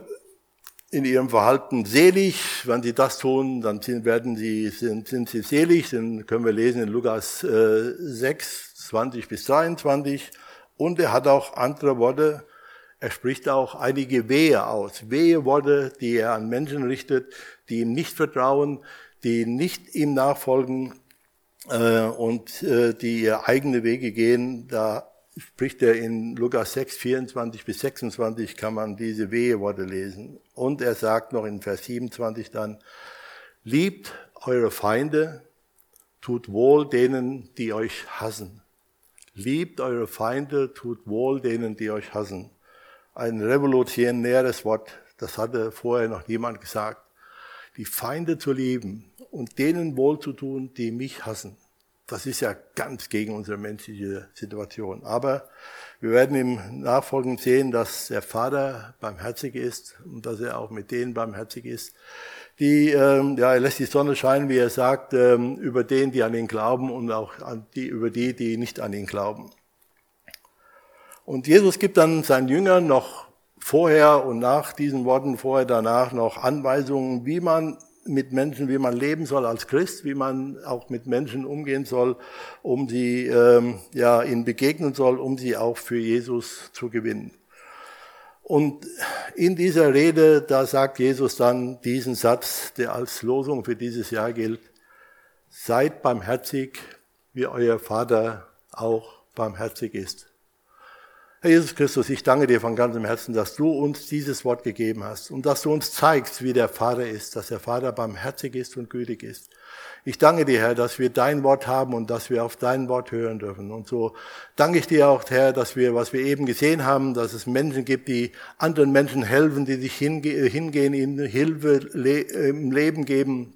in ihrem Verhalten selig. Wenn sie das tun, dann sind, werden sie, sind, sind sie selig. Dann können wir lesen in Lukas äh, 6, 20 bis 23. Und er hat auch andere Worte. Er spricht auch einige Wehe aus. Wehe Worte, die er an Menschen richtet, die ihm nicht vertrauen, die nicht ihm nachfolgen äh, und äh, die ihr eigene Wege gehen. Da spricht er in Lukas 6, 24 bis 26, kann man diese Weheworte lesen. Und er sagt noch in Vers 27 dann, liebt eure Feinde, tut wohl denen, die euch hassen. Liebt eure Feinde, tut wohl denen, die euch hassen. Ein revolutionäres Wort, das hatte vorher noch niemand gesagt. Die Feinde zu lieben und denen wohl zu tun, die mich hassen. Das ist ja ganz gegen unsere menschliche Situation. Aber wir werden im Nachfolgen sehen, dass der Vater barmherzig ist und dass er auch mit denen barmherzig ist. Die, ähm, ja, er lässt die Sonne scheinen, wie er sagt, ähm, über den, die an ihn glauben und auch an die, über die, die nicht an ihn glauben. Und Jesus gibt dann seinen Jüngern noch vorher und nach diesen Worten, vorher, danach noch Anweisungen, wie man mit Menschen, wie man leben soll als Christ, wie man auch mit Menschen umgehen soll, um sie, ähm, ja, ihnen begegnen soll, um sie auch für Jesus zu gewinnen. Und in dieser Rede, da sagt Jesus dann diesen Satz, der als Losung für dieses Jahr gilt, seid barmherzig, wie euer Vater auch barmherzig ist. Herr Jesus Christus, ich danke dir von ganzem Herzen, dass du uns dieses Wort gegeben hast und dass du uns zeigst, wie der Vater ist, dass der Vater barmherzig ist und gütig ist. Ich danke dir, Herr, dass wir dein Wort haben und dass wir auf dein Wort hören dürfen. Und so danke ich dir auch, Herr, dass wir, was wir eben gesehen haben, dass es Menschen gibt, die anderen Menschen helfen, die sich hingehen, ihnen Hilfe im Leben geben,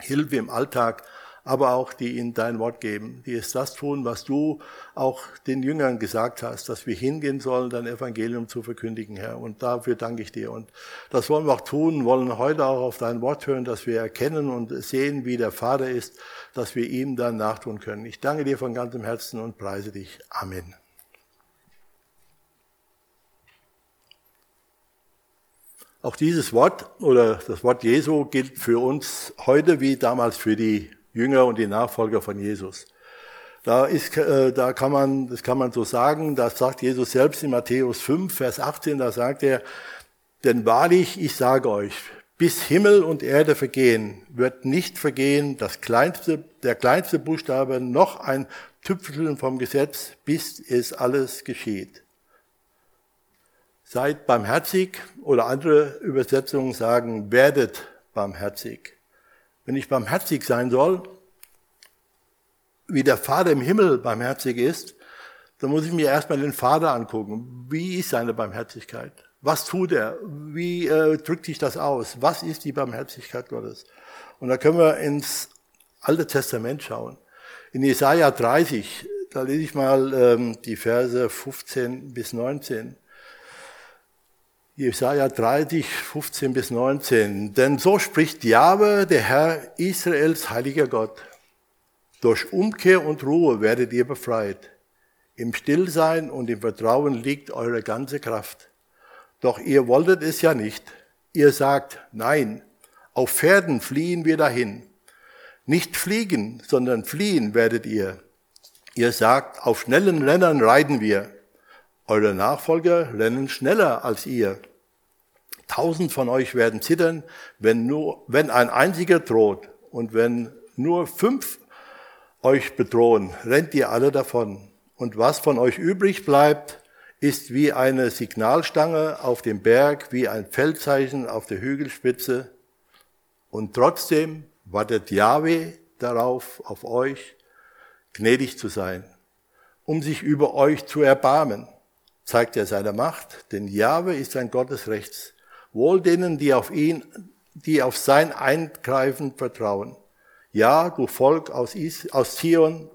Hilfe im Alltag aber auch die ihnen dein Wort geben, die es das tun, was du auch den Jüngern gesagt hast, dass wir hingehen sollen, dein Evangelium zu verkündigen, Herr. Und dafür danke ich dir. Und das wollen wir auch tun, wollen heute auch auf dein Wort hören, dass wir erkennen und sehen, wie der Vater ist, dass wir ihm dann nachtun können. Ich danke dir von ganzem Herzen und preise dich. Amen. Auch dieses Wort oder das Wort Jesu gilt für uns heute wie damals für die Jünger und die Nachfolger von Jesus. Da, ist, äh, da kann man, das kann man so sagen, das sagt Jesus selbst in Matthäus 5, Vers 18, da sagt er, denn wahrlich, ich sage euch, bis Himmel und Erde vergehen, wird nicht vergehen das kleinste, der kleinste Buchstabe noch ein Tüpfelchen vom Gesetz, bis es alles geschieht. Seid barmherzig oder andere Übersetzungen sagen, werdet barmherzig wenn ich barmherzig sein soll, wie der Vater im Himmel barmherzig ist, dann muss ich mir erstmal den Vater angucken. Wie ist seine Barmherzigkeit? Was tut er? Wie äh, drückt sich das aus? Was ist die Barmherzigkeit Gottes? Und da können wir ins Alte Testament schauen. In Jesaja 30, da lese ich mal ähm, die Verse 15 bis 19. Jesaja 30, 15 bis 19. Denn so spricht Jahwe, der Herr Israels heiliger Gott. Durch Umkehr und Ruhe werdet ihr befreit. Im Stillsein und im Vertrauen liegt eure ganze Kraft. Doch ihr wolltet es ja nicht. Ihr sagt, nein, auf Pferden fliehen wir dahin. Nicht fliegen, sondern fliehen werdet ihr. Ihr sagt, auf schnellen Rennern reiten wir. Eure Nachfolger rennen schneller als ihr. Tausend von euch werden zittern, wenn nur, wenn ein einziger droht und wenn nur fünf euch bedrohen, rennt ihr alle davon. Und was von euch übrig bleibt, ist wie eine Signalstange auf dem Berg, wie ein Feldzeichen auf der Hügelspitze. Und trotzdem wartet Yahweh darauf, auf euch, gnädig zu sein, um sich über euch zu erbarmen. Zeigt er seine Macht, denn Yahweh ist ein Gott des Rechts. Wohl denen, die auf ihn, die auf sein Eingreifen vertrauen. Ja, du Volk aus, Is aus Zion,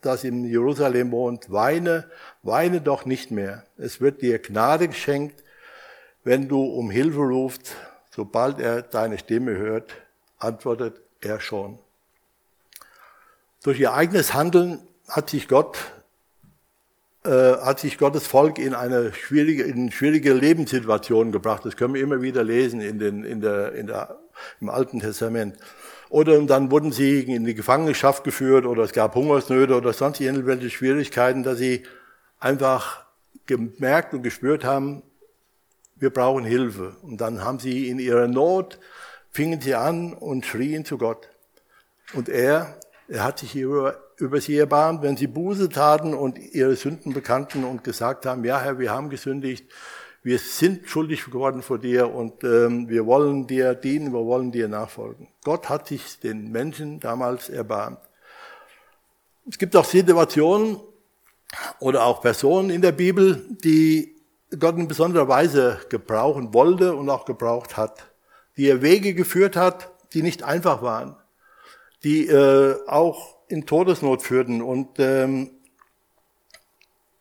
das in Jerusalem wohnt, weine, weine doch nicht mehr. Es wird dir Gnade geschenkt, wenn du um Hilfe rufst. Sobald er deine Stimme hört, antwortet er schon. Durch ihr eigenes Handeln hat sich Gott äh, hat sich Gottes Volk in eine schwierige, in schwierige Lebenssituation gebracht. Das können wir immer wieder lesen in den, in der, in der, im Alten Testament. Oder dann wurden sie in die Gefangenschaft geführt oder es gab Hungersnöte oder sonst irgendwelche Schwierigkeiten, dass sie einfach gemerkt und gespürt haben, wir brauchen Hilfe. Und dann haben sie in ihrer Not, fingen sie an und schrien zu Gott. Und er, er hat sich über, über sie erbarmt, wenn sie Buße taten und ihre Sünden bekannten und gesagt haben, ja Herr, wir haben gesündigt, wir sind schuldig geworden vor dir und ähm, wir wollen dir dienen, wir wollen dir nachfolgen. Gott hat sich den Menschen damals erbarmt. Es gibt auch Situationen oder auch Personen in der Bibel, die Gott in besonderer Weise gebrauchen wollte und auch gebraucht hat, die er Wege geführt hat, die nicht einfach waren, die äh, auch in Todesnot führten und ähm,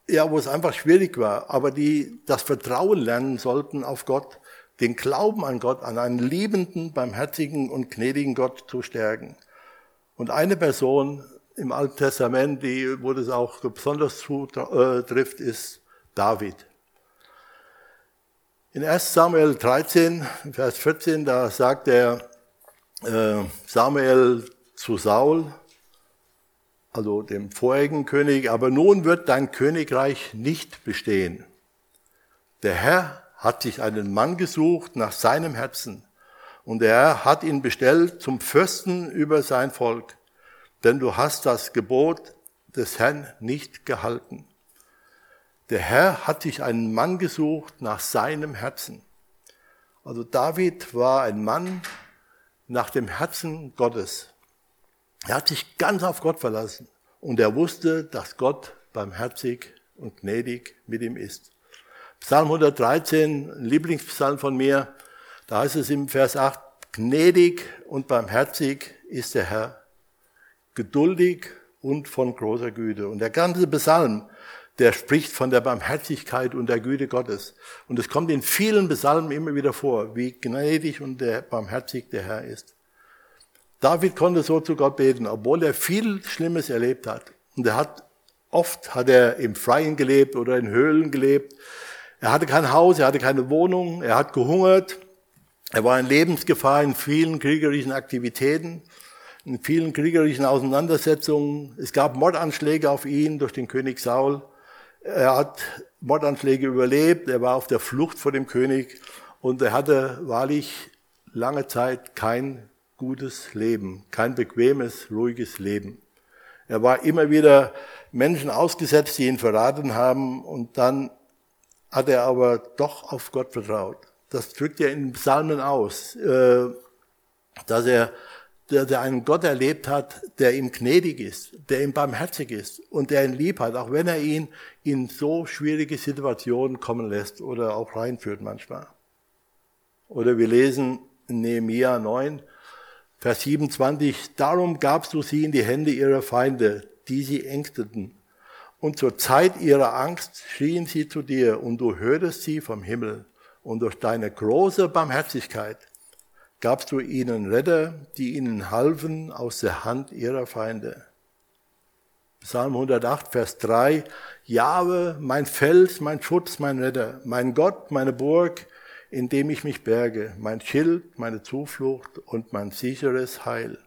ja, wo es einfach schwierig war, aber die das Vertrauen lernen sollten auf Gott, den Glauben an Gott, an einen liebenden, barmherzigen und gnädigen Gott zu stärken. Und eine Person im Alten Testament, die, wo das auch besonders zutrifft, äh, ist David. In 1 Samuel 13, Vers 14, da sagt er äh, Samuel zu Saul, also dem vorigen König, aber nun wird dein Königreich nicht bestehen. Der Herr hat sich einen Mann gesucht nach seinem Herzen und er hat ihn bestellt zum Fürsten über sein Volk, denn du hast das Gebot des Herrn nicht gehalten. Der Herr hat sich einen Mann gesucht nach seinem Herzen. Also David war ein Mann nach dem Herzen Gottes. Er hat sich ganz auf Gott verlassen und er wusste, dass Gott barmherzig und gnädig mit ihm ist. Psalm 113, ein Lieblingspsalm von mir, da heißt es im Vers 8, gnädig und barmherzig ist der Herr, geduldig und von großer Güte. Und der ganze Psalm, der spricht von der Barmherzigkeit und der Güte Gottes. Und es kommt in vielen Psalmen immer wieder vor, wie gnädig und der barmherzig der Herr ist. David konnte so zu Gott beten, obwohl er viel Schlimmes erlebt hat. Und er hat, oft hat er im Freien gelebt oder in Höhlen gelebt. Er hatte kein Haus, er hatte keine Wohnung, er hat gehungert. Er war in Lebensgefahr in vielen kriegerischen Aktivitäten, in vielen kriegerischen Auseinandersetzungen. Es gab Mordanschläge auf ihn durch den König Saul. Er hat Mordanschläge überlebt, er war auf der Flucht vor dem König und er hatte wahrlich lange Zeit kein gutes Leben, kein bequemes, ruhiges Leben. Er war immer wieder Menschen ausgesetzt, die ihn verraten haben und dann hat er aber doch auf Gott vertraut. Das drückt er in Psalmen aus, äh, dass er, dass er einen Gott erlebt hat, der ihm gnädig ist, der ihm barmherzig ist und der ihn lieb hat, auch wenn er ihn in so schwierige Situationen kommen lässt oder auch reinführt manchmal. Oder wir lesen in Nehemiah 9, Vers 27, darum gabst du sie in die Hände ihrer Feinde, die sie ängsteten. Und zur Zeit ihrer Angst schrien sie zu dir, und du hörtest sie vom Himmel. Und durch deine große Barmherzigkeit gabst du ihnen Retter, die ihnen halfen aus der Hand ihrer Feinde. Psalm 108, Vers 3, Jahwe, mein Fels, mein Schutz, mein Retter, mein Gott, meine Burg, in dem ich mich berge, mein Schild, meine Zuflucht und mein sicheres Heil.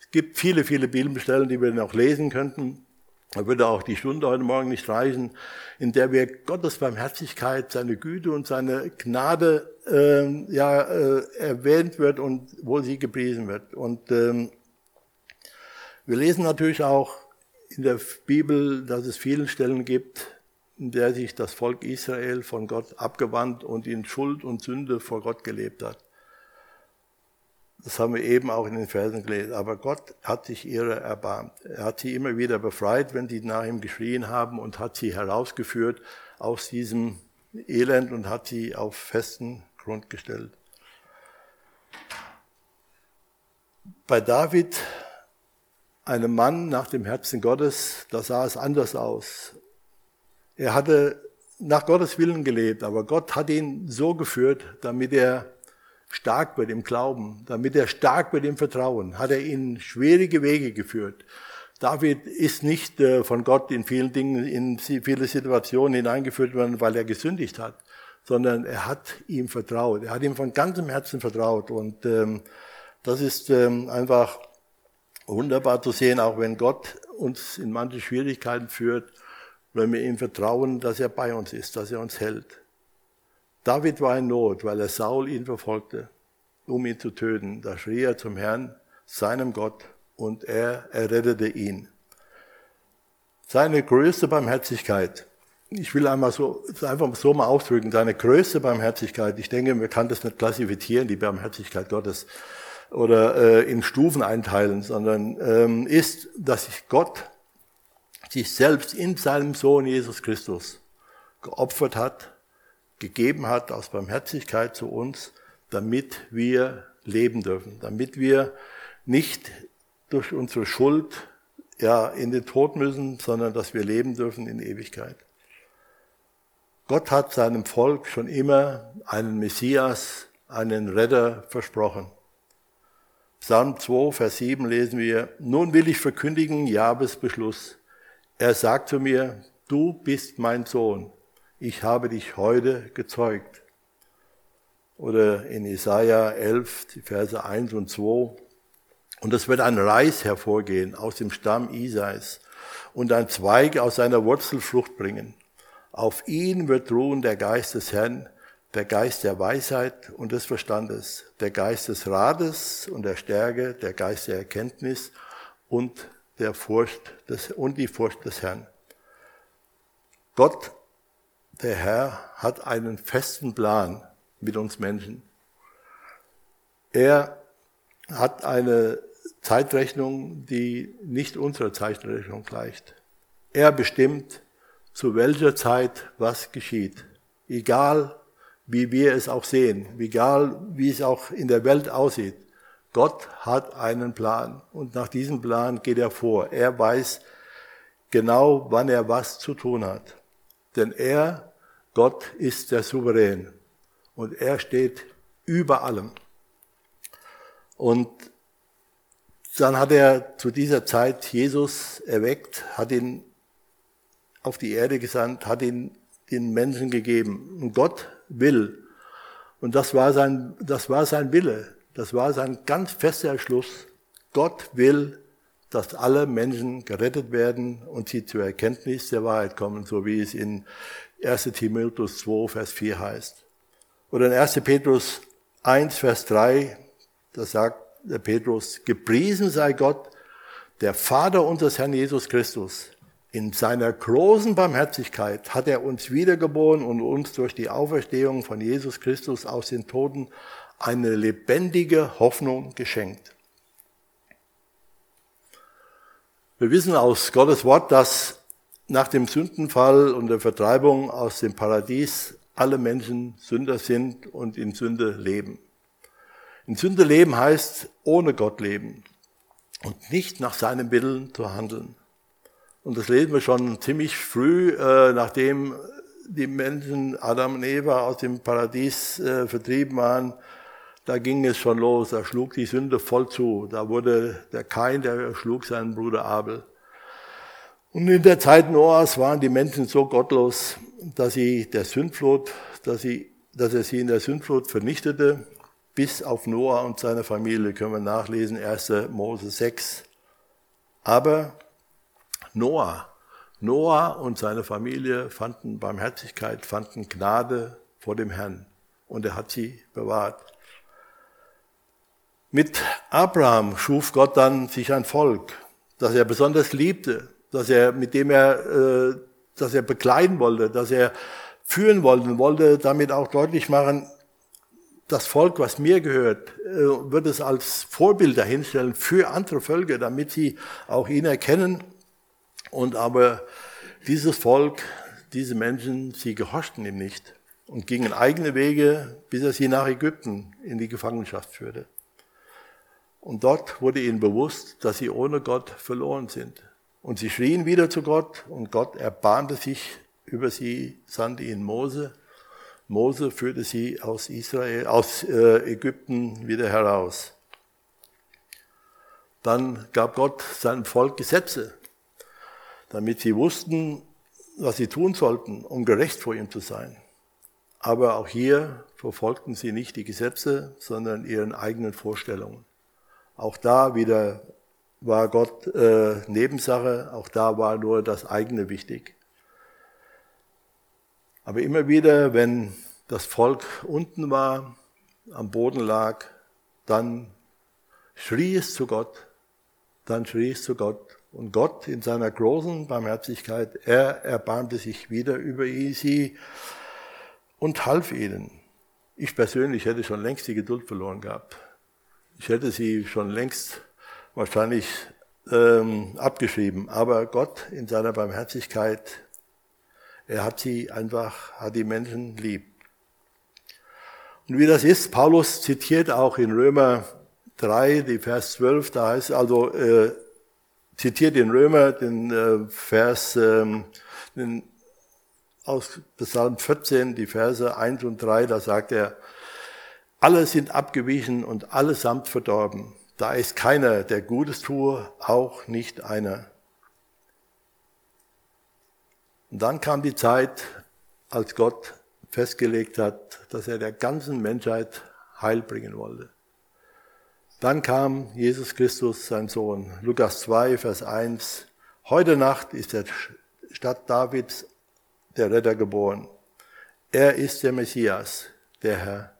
Es gibt viele, viele Bibelstellen, die wir noch lesen könnten. Da würde auch die Stunde heute Morgen nicht reichen, in der wir Gottes Barmherzigkeit, seine Güte und seine Gnade äh, ja, äh, erwähnt wird und wo sie gepriesen wird. Und ähm, wir lesen natürlich auch in der Bibel, dass es viele Stellen gibt, in der sich das Volk Israel von Gott abgewandt und in Schuld und Sünde vor Gott gelebt hat. Das haben wir eben auch in den Versen gelesen. Aber Gott hat sich ihrer erbarmt. Er hat sie immer wieder befreit, wenn sie nach ihm geschrien haben und hat sie herausgeführt aus diesem Elend und hat sie auf festen Grund gestellt. Bei David, einem Mann nach dem Herzen Gottes, da sah es anders aus. Er hatte nach Gottes Willen gelebt, aber Gott hat ihn so geführt, damit er stark wird im Glauben, damit er stark wird im Vertrauen, hat er ihn schwierige Wege geführt. David ist nicht äh, von Gott in vielen Dingen, in viele Situationen hineingeführt worden, weil er gesündigt hat, sondern er hat ihm vertraut. Er hat ihm von ganzem Herzen vertraut. Und ähm, das ist ähm, einfach wunderbar zu sehen, auch wenn Gott uns in manche Schwierigkeiten führt, wenn wir ihm vertrauen, dass er bei uns ist, dass er uns hält. David war in Not, weil er Saul ihn verfolgte, um ihn zu töten. Da schrie er zum Herrn, seinem Gott, und er errettete ihn. Seine größte Barmherzigkeit, ich will einmal so, einfach so mal ausdrücken, seine größte Barmherzigkeit, ich denke, man kann das nicht klassifizieren, die Barmherzigkeit Gottes, oder äh, in Stufen einteilen, sondern ähm, ist, dass sich Gott sich selbst in seinem Sohn Jesus Christus geopfert hat, gegeben hat aus Barmherzigkeit zu uns, damit wir leben dürfen, damit wir nicht durch unsere Schuld ja in den Tod müssen, sondern dass wir leben dürfen in Ewigkeit. Gott hat seinem Volk schon immer einen Messias, einen Retter versprochen. Psalm 2, Vers 7 lesen wir, nun will ich verkündigen Jabes Beschluss. Er sagt zu mir, du bist mein Sohn, ich habe dich heute gezeugt. Oder in Isaiah 11, die Verse 1 und 2, und es wird ein Reis hervorgehen aus dem Stamm Isais und ein Zweig aus seiner Wurzel Frucht bringen. Auf ihn wird ruhen der Geist des Herrn, der Geist der Weisheit und des Verstandes, der Geist des Rates und der Stärke, der Geist der Erkenntnis und der Furcht des, und die Furcht des Herrn. Gott, der Herr, hat einen festen Plan mit uns Menschen. Er hat eine Zeitrechnung, die nicht unserer Zeitrechnung gleicht. Er bestimmt, zu welcher Zeit was geschieht. Egal, wie wir es auch sehen, egal, wie es auch in der Welt aussieht. Gott hat einen Plan und nach diesem Plan geht er vor. Er weiß genau, wann er was zu tun hat. Denn er, Gott, ist der Souverän und er steht über allem. Und dann hat er zu dieser Zeit Jesus erweckt, hat ihn auf die Erde gesandt, hat ihn den Menschen gegeben. Und Gott will. Und das war sein, das war sein Wille. Das war sein ganz fester Entschluss. Gott will, dass alle Menschen gerettet werden und sie zur Erkenntnis der Wahrheit kommen, so wie es in 1 Timotheus 2, Vers 4 heißt. Oder in 1. Petrus 1, Vers 3, da sagt der Petrus, gepriesen sei Gott, der Vater unseres Herrn Jesus Christus. In seiner großen Barmherzigkeit hat er uns wiedergeboren und uns durch die Auferstehung von Jesus Christus aus den Toten eine lebendige Hoffnung geschenkt. Wir wissen aus Gottes Wort, dass nach dem Sündenfall und der Vertreibung aus dem Paradies alle Menschen Sünder sind und in Sünde leben. In Sünde leben heißt ohne Gott leben und nicht nach seinem Willen zu handeln. Und das lesen wir schon ziemlich früh, äh, nachdem die Menschen, Adam und Eva, aus dem Paradies äh, vertrieben waren. Da ging es schon los, da schlug die Sünde voll zu. Da wurde der Kain, der schlug seinen Bruder Abel. Und in der Zeit Noahs waren die Menschen so gottlos, dass sie der Sündflut, dass, sie, dass er sie in der Sündflut vernichtete bis auf Noah und seine Familie können wir nachlesen, 1. Mose 6. Aber Noah, Noah und seine Familie fanden Barmherzigkeit, fanden Gnade vor dem Herrn und er hat sie bewahrt. Mit Abraham schuf Gott dann sich ein Volk, das er besonders liebte, dass er, mit dem er, äh, dass er bekleiden wollte, dass er führen wollte und wollte damit auch deutlich machen, das Volk, was mir gehört, äh, wird es als Vorbild dahinstellen für andere Völker, damit sie auch ihn erkennen. Und aber dieses Volk, diese Menschen, sie gehorchten ihm nicht und gingen eigene Wege, bis er sie nach Ägypten in die Gefangenschaft führte. Und dort wurde ihnen bewusst, dass sie ohne Gott verloren sind. Und sie schrien wieder zu Gott und Gott erbahnte sich über sie, sandte ihnen Mose Mose führte sie aus Israel, aus äh, Ägypten wieder heraus. dann gab Gott seinem Volk Gesetze, damit sie wussten, was sie tun sollten, um gerecht vor ihm zu sein. Aber auch hier verfolgten sie nicht die Gesetze, sondern ihren eigenen Vorstellungen. Auch da wieder war Gott äh, Nebensache, auch da war nur das eigene wichtig. Aber immer wieder, wenn das Volk unten war, am Boden lag, dann schrie es zu Gott, dann schrie es zu Gott. Und Gott in seiner großen Barmherzigkeit, er erbarmte sich wieder über sie und half ihnen. Ich persönlich hätte schon längst die Geduld verloren gehabt. Ich hätte sie schon längst wahrscheinlich ähm, abgeschrieben. Aber Gott in seiner Barmherzigkeit, er hat sie einfach, hat die Menschen lieb. Und wie das ist, Paulus zitiert auch in Römer 3, die Vers 12, da heißt also, äh, zitiert in Römer den äh, Vers, ähm, den aus Psalm 14, die Verse 1 und 3, da sagt er, alle sind abgewichen und allesamt verdorben. Da ist keiner, der Gutes tue, auch nicht einer. Und dann kam die Zeit, als Gott festgelegt hat, dass er der ganzen Menschheit Heil bringen wollte. Dann kam Jesus Christus, sein Sohn. Lukas 2, Vers 1. Heute Nacht ist der Stadt Davids der Retter geboren. Er ist der Messias, der Herr.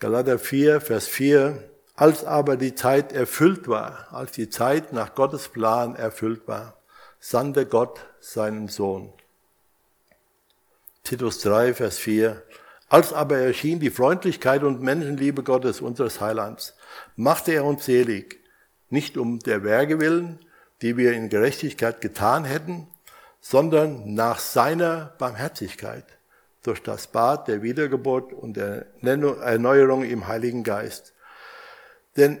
Galater 4, Vers 4. Als aber die Zeit erfüllt war, als die Zeit nach Gottes Plan erfüllt war, sandte Gott seinen Sohn. Titus 3, Vers 4. Als aber erschien die Freundlichkeit und Menschenliebe Gottes, unseres Heilands, machte er uns selig, nicht um der Werke willen, die wir in Gerechtigkeit getan hätten, sondern nach seiner Barmherzigkeit durch das Bad der Wiedergeburt und der Erneuerung im Heiligen Geist. Denn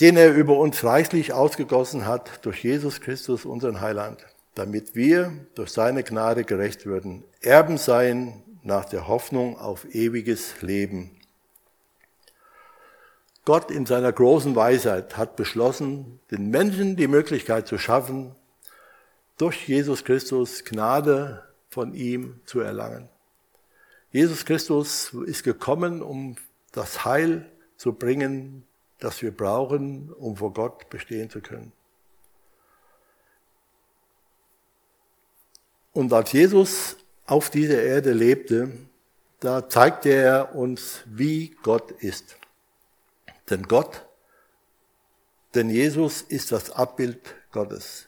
den er über uns reichlich ausgegossen hat durch Jesus Christus, unseren Heiland, damit wir durch seine Gnade gerecht würden, Erben seien nach der Hoffnung auf ewiges Leben. Gott in seiner großen Weisheit hat beschlossen, den Menschen die Möglichkeit zu schaffen, durch Jesus Christus Gnade von ihm zu erlangen. Jesus Christus ist gekommen, um das Heil zu bringen, das wir brauchen, um vor Gott bestehen zu können. Und als Jesus auf dieser Erde lebte, da zeigte er uns, wie Gott ist. Denn Gott, denn Jesus ist das Abbild Gottes.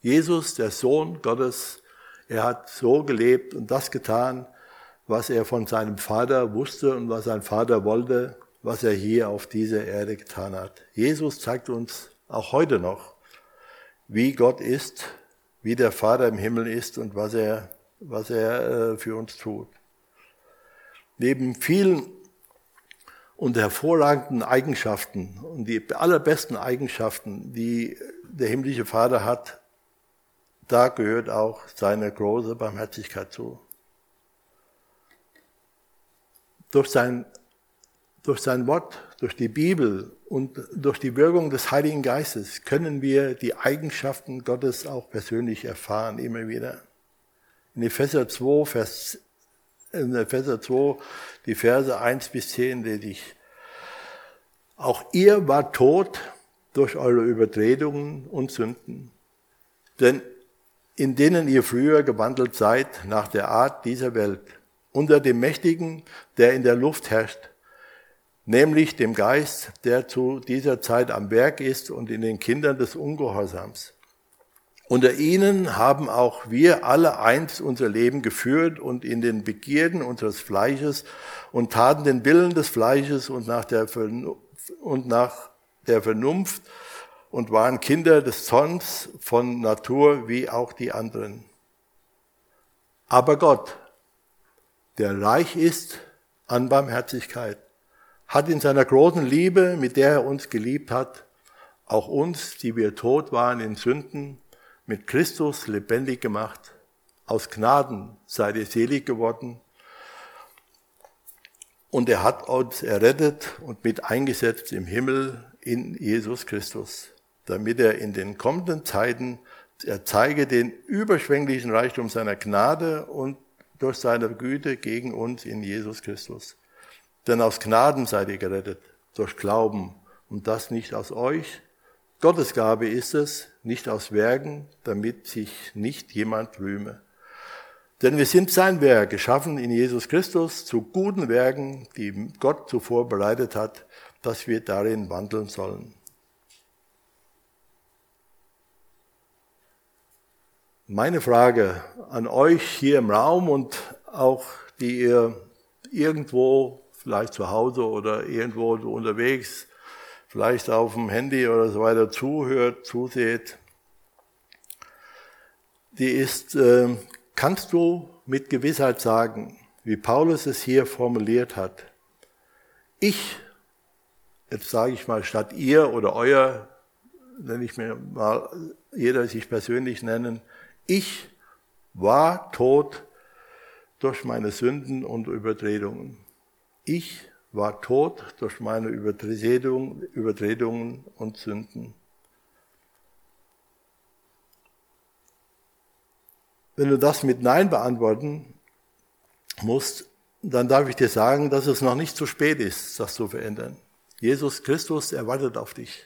Jesus, der Sohn Gottes, er hat so gelebt und das getan, was er von seinem Vater wusste und was sein Vater wollte, was er hier auf dieser Erde getan hat. Jesus zeigt uns auch heute noch, wie Gott ist, wie der Vater im Himmel ist und was er, was er äh, für uns tut. Neben vielen und hervorragenden Eigenschaften und die allerbesten Eigenschaften, die der himmlische Vater hat, da gehört auch seine große Barmherzigkeit zu. Durch sein, durch sein Wort, durch die Bibel und durch die Wirkung des Heiligen Geistes können wir die Eigenschaften Gottes auch persönlich erfahren, immer wieder. In Epheser 2, Vers, in Epheser 2, die Verse 1 bis 10 lese ich. Auch ihr wart tot durch eure Übertretungen und Sünden. Denn in denen ihr früher gewandelt seid nach der Art dieser Welt, unter dem Mächtigen, der in der Luft herrscht, nämlich dem Geist, der zu dieser Zeit am Werk ist und in den Kindern des Ungehorsams. Unter ihnen haben auch wir alle einst unser Leben geführt und in den Begierden unseres Fleisches und taten den Willen des Fleisches und nach der, und nach der Vernunft und waren Kinder des Zorns von Natur wie auch die anderen. Aber Gott, der reich ist an Barmherzigkeit, hat in seiner großen Liebe, mit der er uns geliebt hat, auch uns, die wir tot waren in Sünden, mit Christus lebendig gemacht. Aus Gnaden seid ihr selig geworden. Und er hat uns errettet und mit eingesetzt im Himmel in Jesus Christus, damit er in den kommenden Zeiten er zeige den überschwänglichen Reichtum seiner Gnade und durch seine Güte gegen uns in Jesus Christus. Denn aus Gnaden seid ihr gerettet, durch Glauben, und das nicht aus euch. Gottes Gabe ist es, nicht aus Werken, damit sich nicht jemand rühme. Denn wir sind sein Werk, geschaffen in Jesus Christus zu guten Werken, die Gott zuvor bereitet hat, dass wir darin wandeln sollen. Meine Frage an euch hier im Raum und auch die ihr irgendwo, vielleicht zu Hause oder irgendwo unterwegs, vielleicht auf dem Handy oder so weiter zuhört, zuseht, die ist, äh, kannst du mit Gewissheit sagen, wie Paulus es hier formuliert hat, ich, jetzt sage ich mal statt ihr oder euer, nenne ich mir mal, jeder sich persönlich nennen, ich war tot durch meine Sünden und Übertretungen. Ich war tot durch meine Übertretungen, und Sünden. Wenn du das mit Nein beantworten musst, dann darf ich dir sagen, dass es noch nicht zu spät ist, das zu verändern. Jesus Christus erwartet auf dich.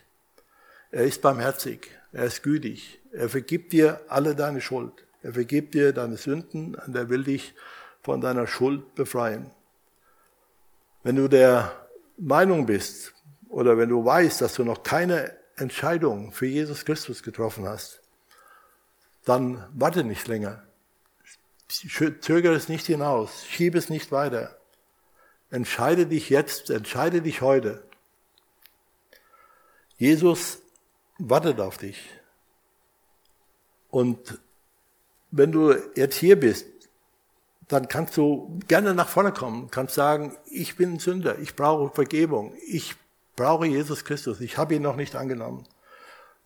Er ist barmherzig, er ist gütig, er vergibt dir alle deine Schuld, er vergibt dir deine Sünden und er will dich von deiner Schuld befreien. Wenn du der Meinung bist oder wenn du weißt, dass du noch keine Entscheidung für Jesus Christus getroffen hast, dann warte nicht länger. Zögere es nicht hinaus, schiebe es nicht weiter. Entscheide dich jetzt, entscheide dich heute. Jesus wartet auf dich. Und wenn du jetzt hier bist, dann kannst du gerne nach vorne kommen, kannst sagen, ich bin ein Sünder, ich brauche Vergebung, ich brauche Jesus Christus, ich habe ihn noch nicht angenommen.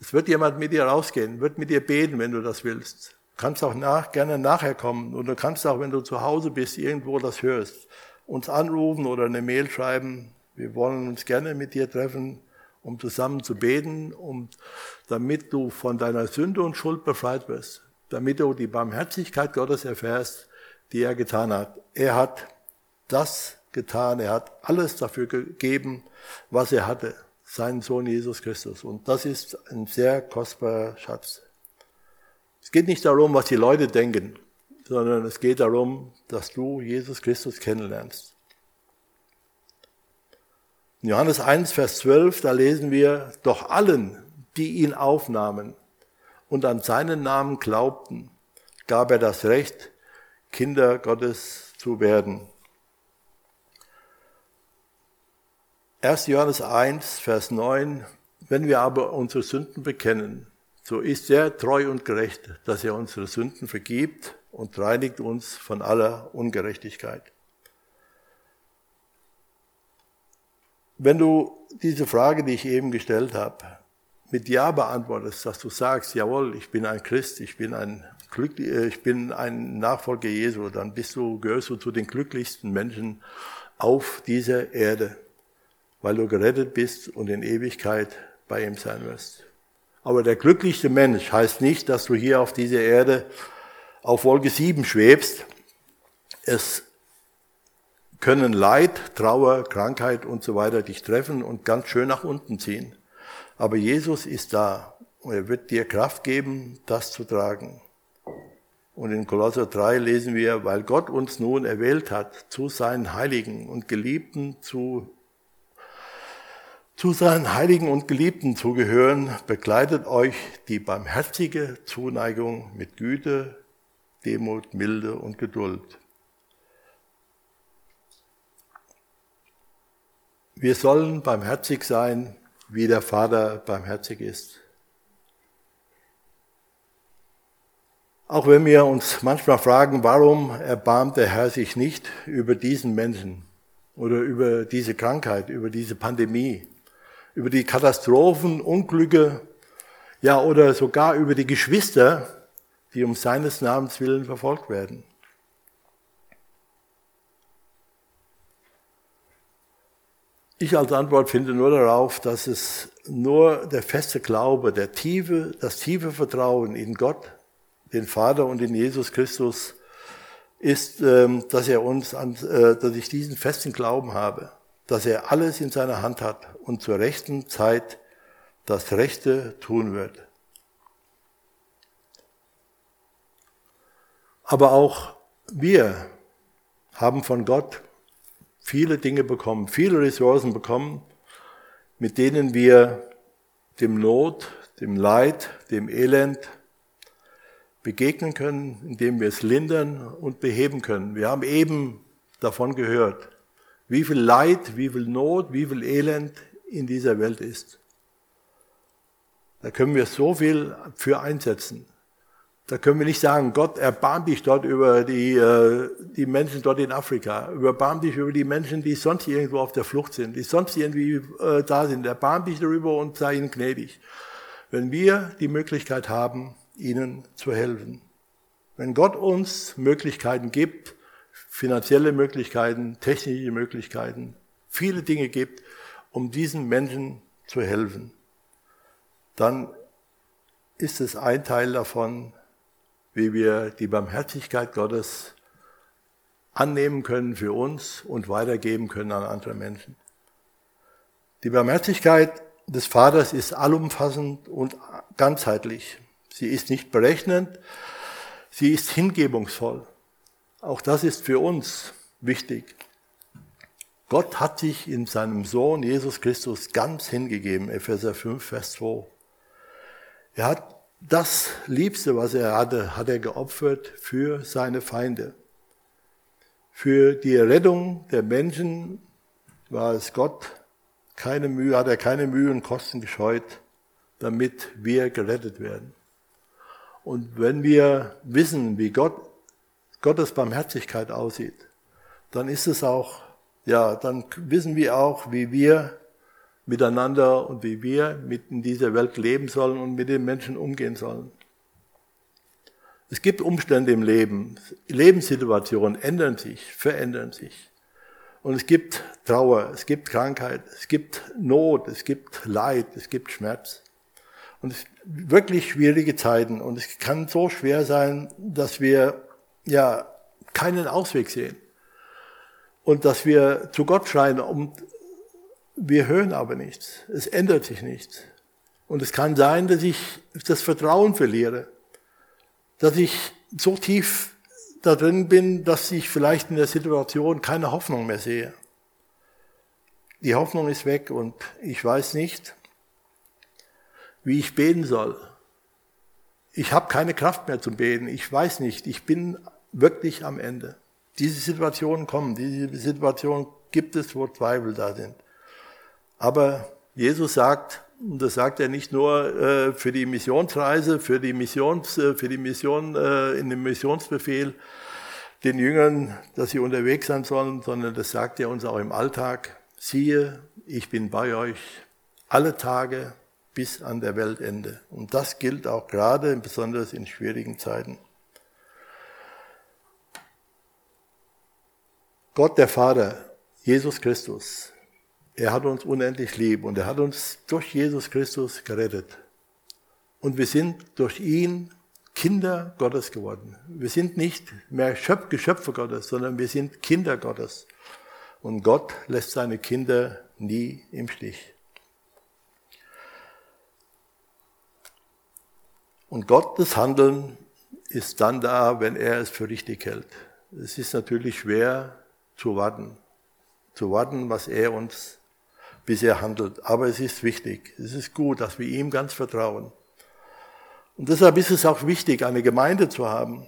Es wird jemand mit dir rausgehen, wird mit dir beten, wenn du das willst. Du kannst auch nach, gerne nachher kommen und du kannst auch, wenn du zu Hause bist, irgendwo das hörst, uns anrufen oder eine Mail schreiben. Wir wollen uns gerne mit dir treffen, um zusammen zu beten, um, damit du von deiner Sünde und Schuld befreit wirst, damit du die Barmherzigkeit Gottes erfährst, die er getan hat. Er hat das getan, er hat alles dafür gegeben, was er hatte seinen Sohn Jesus Christus. Und das ist ein sehr kostbarer Schatz. Es geht nicht darum, was die Leute denken, sondern es geht darum, dass du Jesus Christus kennenlernst. In Johannes 1, Vers 12, da lesen wir, doch allen, die ihn aufnahmen und an seinen Namen glaubten, gab er das Recht, Kinder Gottes zu werden. 1. Johannes 1, Vers 9, wenn wir aber unsere Sünden bekennen, so ist er treu und gerecht, dass er unsere Sünden vergibt und reinigt uns von aller Ungerechtigkeit. Wenn du diese Frage, die ich eben gestellt habe, mit Ja beantwortest, dass du sagst, jawohl, ich bin ein Christ, ich bin ein, Glück, äh, ich bin ein Nachfolger Jesu, dann bist du, gehörst du zu den glücklichsten Menschen auf dieser Erde weil du gerettet bist und in Ewigkeit bei ihm sein wirst. Aber der glücklichste Mensch heißt nicht, dass du hier auf dieser Erde auf Wolke 7 schwebst. Es können Leid, Trauer, Krankheit und so weiter dich treffen und ganz schön nach unten ziehen. Aber Jesus ist da und er wird dir Kraft geben, das zu tragen. Und in Kolosser 3 lesen wir, weil Gott uns nun erwählt hat, zu seinen Heiligen und Geliebten zu zu seinen Heiligen und Geliebten zu gehören, begleitet euch die barmherzige Zuneigung mit Güte, Demut, Milde und Geduld. Wir sollen barmherzig sein, wie der Vater barmherzig ist. Auch wenn wir uns manchmal fragen, warum erbarmt der Herr sich nicht über diesen Menschen oder über diese Krankheit, über diese Pandemie, über die Katastrophen, Unglücke, ja, oder sogar über die Geschwister, die um seines Namens willen verfolgt werden. Ich als Antwort finde nur darauf, dass es nur der feste Glaube, der tiefe, das tiefe Vertrauen in Gott, den Vater und in Jesus Christus ist, ähm, dass er uns, äh, dass ich diesen festen Glauben habe, dass er alles in seiner Hand hat und zur rechten Zeit das Rechte tun wird. Aber auch wir haben von Gott viele Dinge bekommen, viele Ressourcen bekommen, mit denen wir dem Not, dem Leid, dem Elend begegnen können, indem wir es lindern und beheben können. Wir haben eben davon gehört, wie viel Leid, wie viel Not, wie viel Elend in dieser Welt ist. Da können wir so viel für einsetzen. Da können wir nicht sagen, Gott, erbarm dich dort über die, äh, die Menschen dort in Afrika, erbarm dich über die Menschen, die sonst irgendwo auf der Flucht sind, die sonst irgendwie äh, da sind, erbarm dich darüber und sei ihnen gnädig. Wenn wir die Möglichkeit haben, ihnen zu helfen. Wenn Gott uns Möglichkeiten gibt, finanzielle Möglichkeiten, technische Möglichkeiten, viele Dinge gibt, um diesen Menschen zu helfen, dann ist es ein Teil davon, wie wir die Barmherzigkeit Gottes annehmen können für uns und weitergeben können an andere Menschen. Die Barmherzigkeit des Vaters ist allumfassend und ganzheitlich. Sie ist nicht berechnend, sie ist hingebungsvoll. Auch das ist für uns wichtig. Gott hat sich in seinem Sohn Jesus Christus ganz hingegeben, Epheser 5, Vers 2. Er hat das Liebste, was er hatte, hat er geopfert für seine Feinde. Für die Rettung der Menschen war es Gott keine Mühe, hat er keine Mühe und Kosten gescheut, damit wir gerettet werden. Und wenn wir wissen, wie Gott, Gottes Barmherzigkeit aussieht, dann ist es auch, ja, dann wissen wir auch, wie wir miteinander und wie wir mit in dieser Welt leben sollen und mit den Menschen umgehen sollen. Es gibt Umstände im Leben, Lebenssituationen ändern sich, verändern sich. Und es gibt Trauer, es gibt Krankheit, es gibt Not, es gibt Leid, es gibt Schmerz. Und es wirklich schwierige Zeiten. Und es kann so schwer sein, dass wir ja keinen Ausweg sehen. Und dass wir zu Gott schreien, um wir hören aber nichts. Es ändert sich nichts. Und es kann sein, dass ich das Vertrauen verliere. Dass ich so tief da drin bin, dass ich vielleicht in der Situation keine Hoffnung mehr sehe. Die Hoffnung ist weg und ich weiß nicht, wie ich beten soll. Ich habe keine Kraft mehr zum Beten. Ich weiß nicht. Ich bin wirklich am Ende. Diese Situationen kommen. Diese Situationen gibt es, wo Zweifel da sind. Aber Jesus sagt, und das sagt er nicht nur äh, für die Missionsreise, für die, Missions, äh, für die Mission äh, in dem Missionsbefehl den Jüngern, dass sie unterwegs sein sollen, sondern das sagt er uns auch im Alltag. Siehe, ich bin bei euch alle Tage bis an der Weltende. Und das gilt auch gerade, besonders in schwierigen Zeiten. Gott der Vater, Jesus Christus, er hat uns unendlich lieb und er hat uns durch Jesus Christus gerettet. Und wir sind durch ihn Kinder Gottes geworden. Wir sind nicht mehr Geschöpfe Gottes, sondern wir sind Kinder Gottes. Und Gott lässt seine Kinder nie im Stich. Und Gottes Handeln ist dann da, wenn er es für richtig hält. Es ist natürlich schwer zu warten, zu warten, was er uns bis er handelt. Aber es ist wichtig, es ist gut, dass wir ihm ganz vertrauen. Und deshalb ist es auch wichtig, eine Gemeinde zu haben,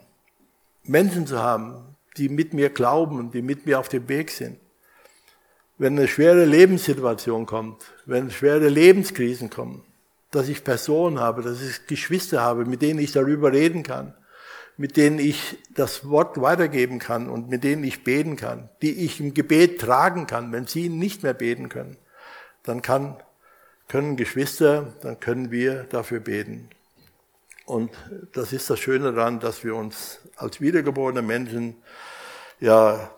Menschen zu haben, die mit mir glauben und die mit mir auf dem Weg sind. Wenn eine schwere Lebenssituation kommt, wenn schwere Lebenskrisen kommen, dass ich Personen habe, dass ich Geschwister habe, mit denen ich darüber reden kann, mit denen ich das Wort weitergeben kann und mit denen ich beten kann, die ich im Gebet tragen kann, wenn sie nicht mehr beten können dann kann, können Geschwister, dann können wir dafür beten. Und das ist das Schöne daran, dass wir uns als wiedergeborene Menschen ja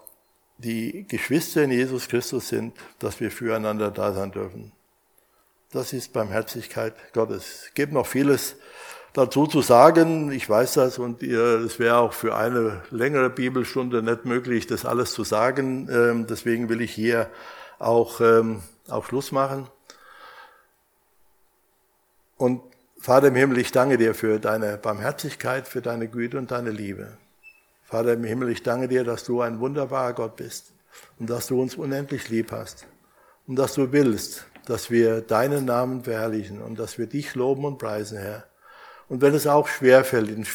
die Geschwister in Jesus Christus sind, dass wir füreinander da sein dürfen. Das ist Barmherzigkeit Gottes. Es gibt noch vieles dazu zu sagen. Ich weiß das und es wäre auch für eine längere Bibelstunde nicht möglich, das alles zu sagen. Ähm, deswegen will ich hier auch, ähm, auch Schluss machen. Und Vater im Himmel, ich danke dir für deine Barmherzigkeit, für deine Güte und deine Liebe. Vater im Himmel, ich danke dir, dass du ein wunderbarer Gott bist und dass du uns unendlich lieb hast und dass du willst, dass wir deinen Namen verherrlichen und dass wir dich loben und preisen, Herr. Und wenn es auch schwerfällt in,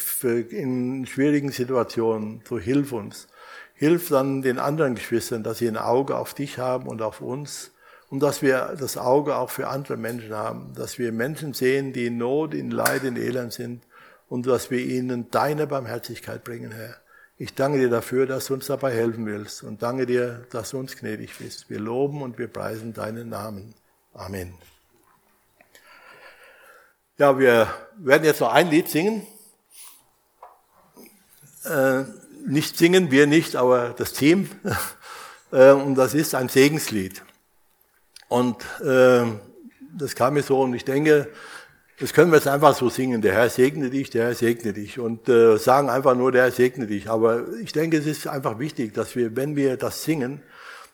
in schwierigen Situationen, so hilf uns. Hilf dann den anderen Geschwistern, dass sie ein Auge auf dich haben und auf uns und dass wir das Auge auch für andere Menschen haben, dass wir Menschen sehen, die in Not, in Leid, in Elend sind und dass wir ihnen deine Barmherzigkeit bringen, Herr. Ich danke dir dafür, dass du uns dabei helfen willst und danke dir, dass du uns gnädig bist. Wir loben und wir preisen deinen Namen. Amen. Ja, wir werden jetzt noch ein Lied singen. Äh, nicht singen, wir nicht, aber das Team. Äh, und das ist ein Segenslied. Und äh, das kam mir so und ich denke, das können wir jetzt einfach so singen. Der Herr segne dich, der Herr segne dich. Und äh, sagen einfach nur, der Herr segne dich. Aber ich denke, es ist einfach wichtig, dass wir, wenn wir das singen,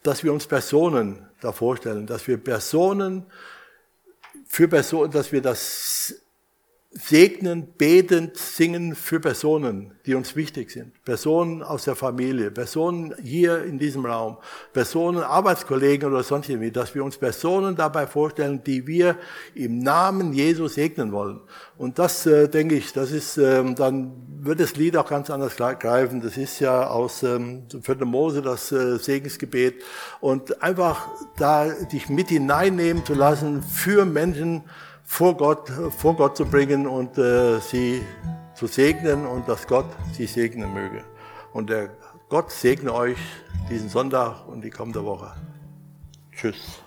dass wir uns Personen da vorstellen, dass wir Personen für Personen, dass wir das segnen, betend singen für Personen, die uns wichtig sind. Personen aus der Familie, Personen hier in diesem Raum, Personen, Arbeitskollegen oder sonst irgendwie, dass wir uns Personen dabei vorstellen, die wir im Namen Jesus segnen wollen. Und das, äh, denke ich, das ist, ähm, dann wird das Lied auch ganz anders greifen. Das ist ja aus ähm, 4. Mose das äh, Segensgebet. Und einfach da dich mit hineinnehmen zu lassen für Menschen, vor Gott, vor Gott zu bringen und äh, sie zu segnen und dass Gott sie segnen möge. Und der Gott segne euch diesen Sonntag und die kommende Woche. Tschüss.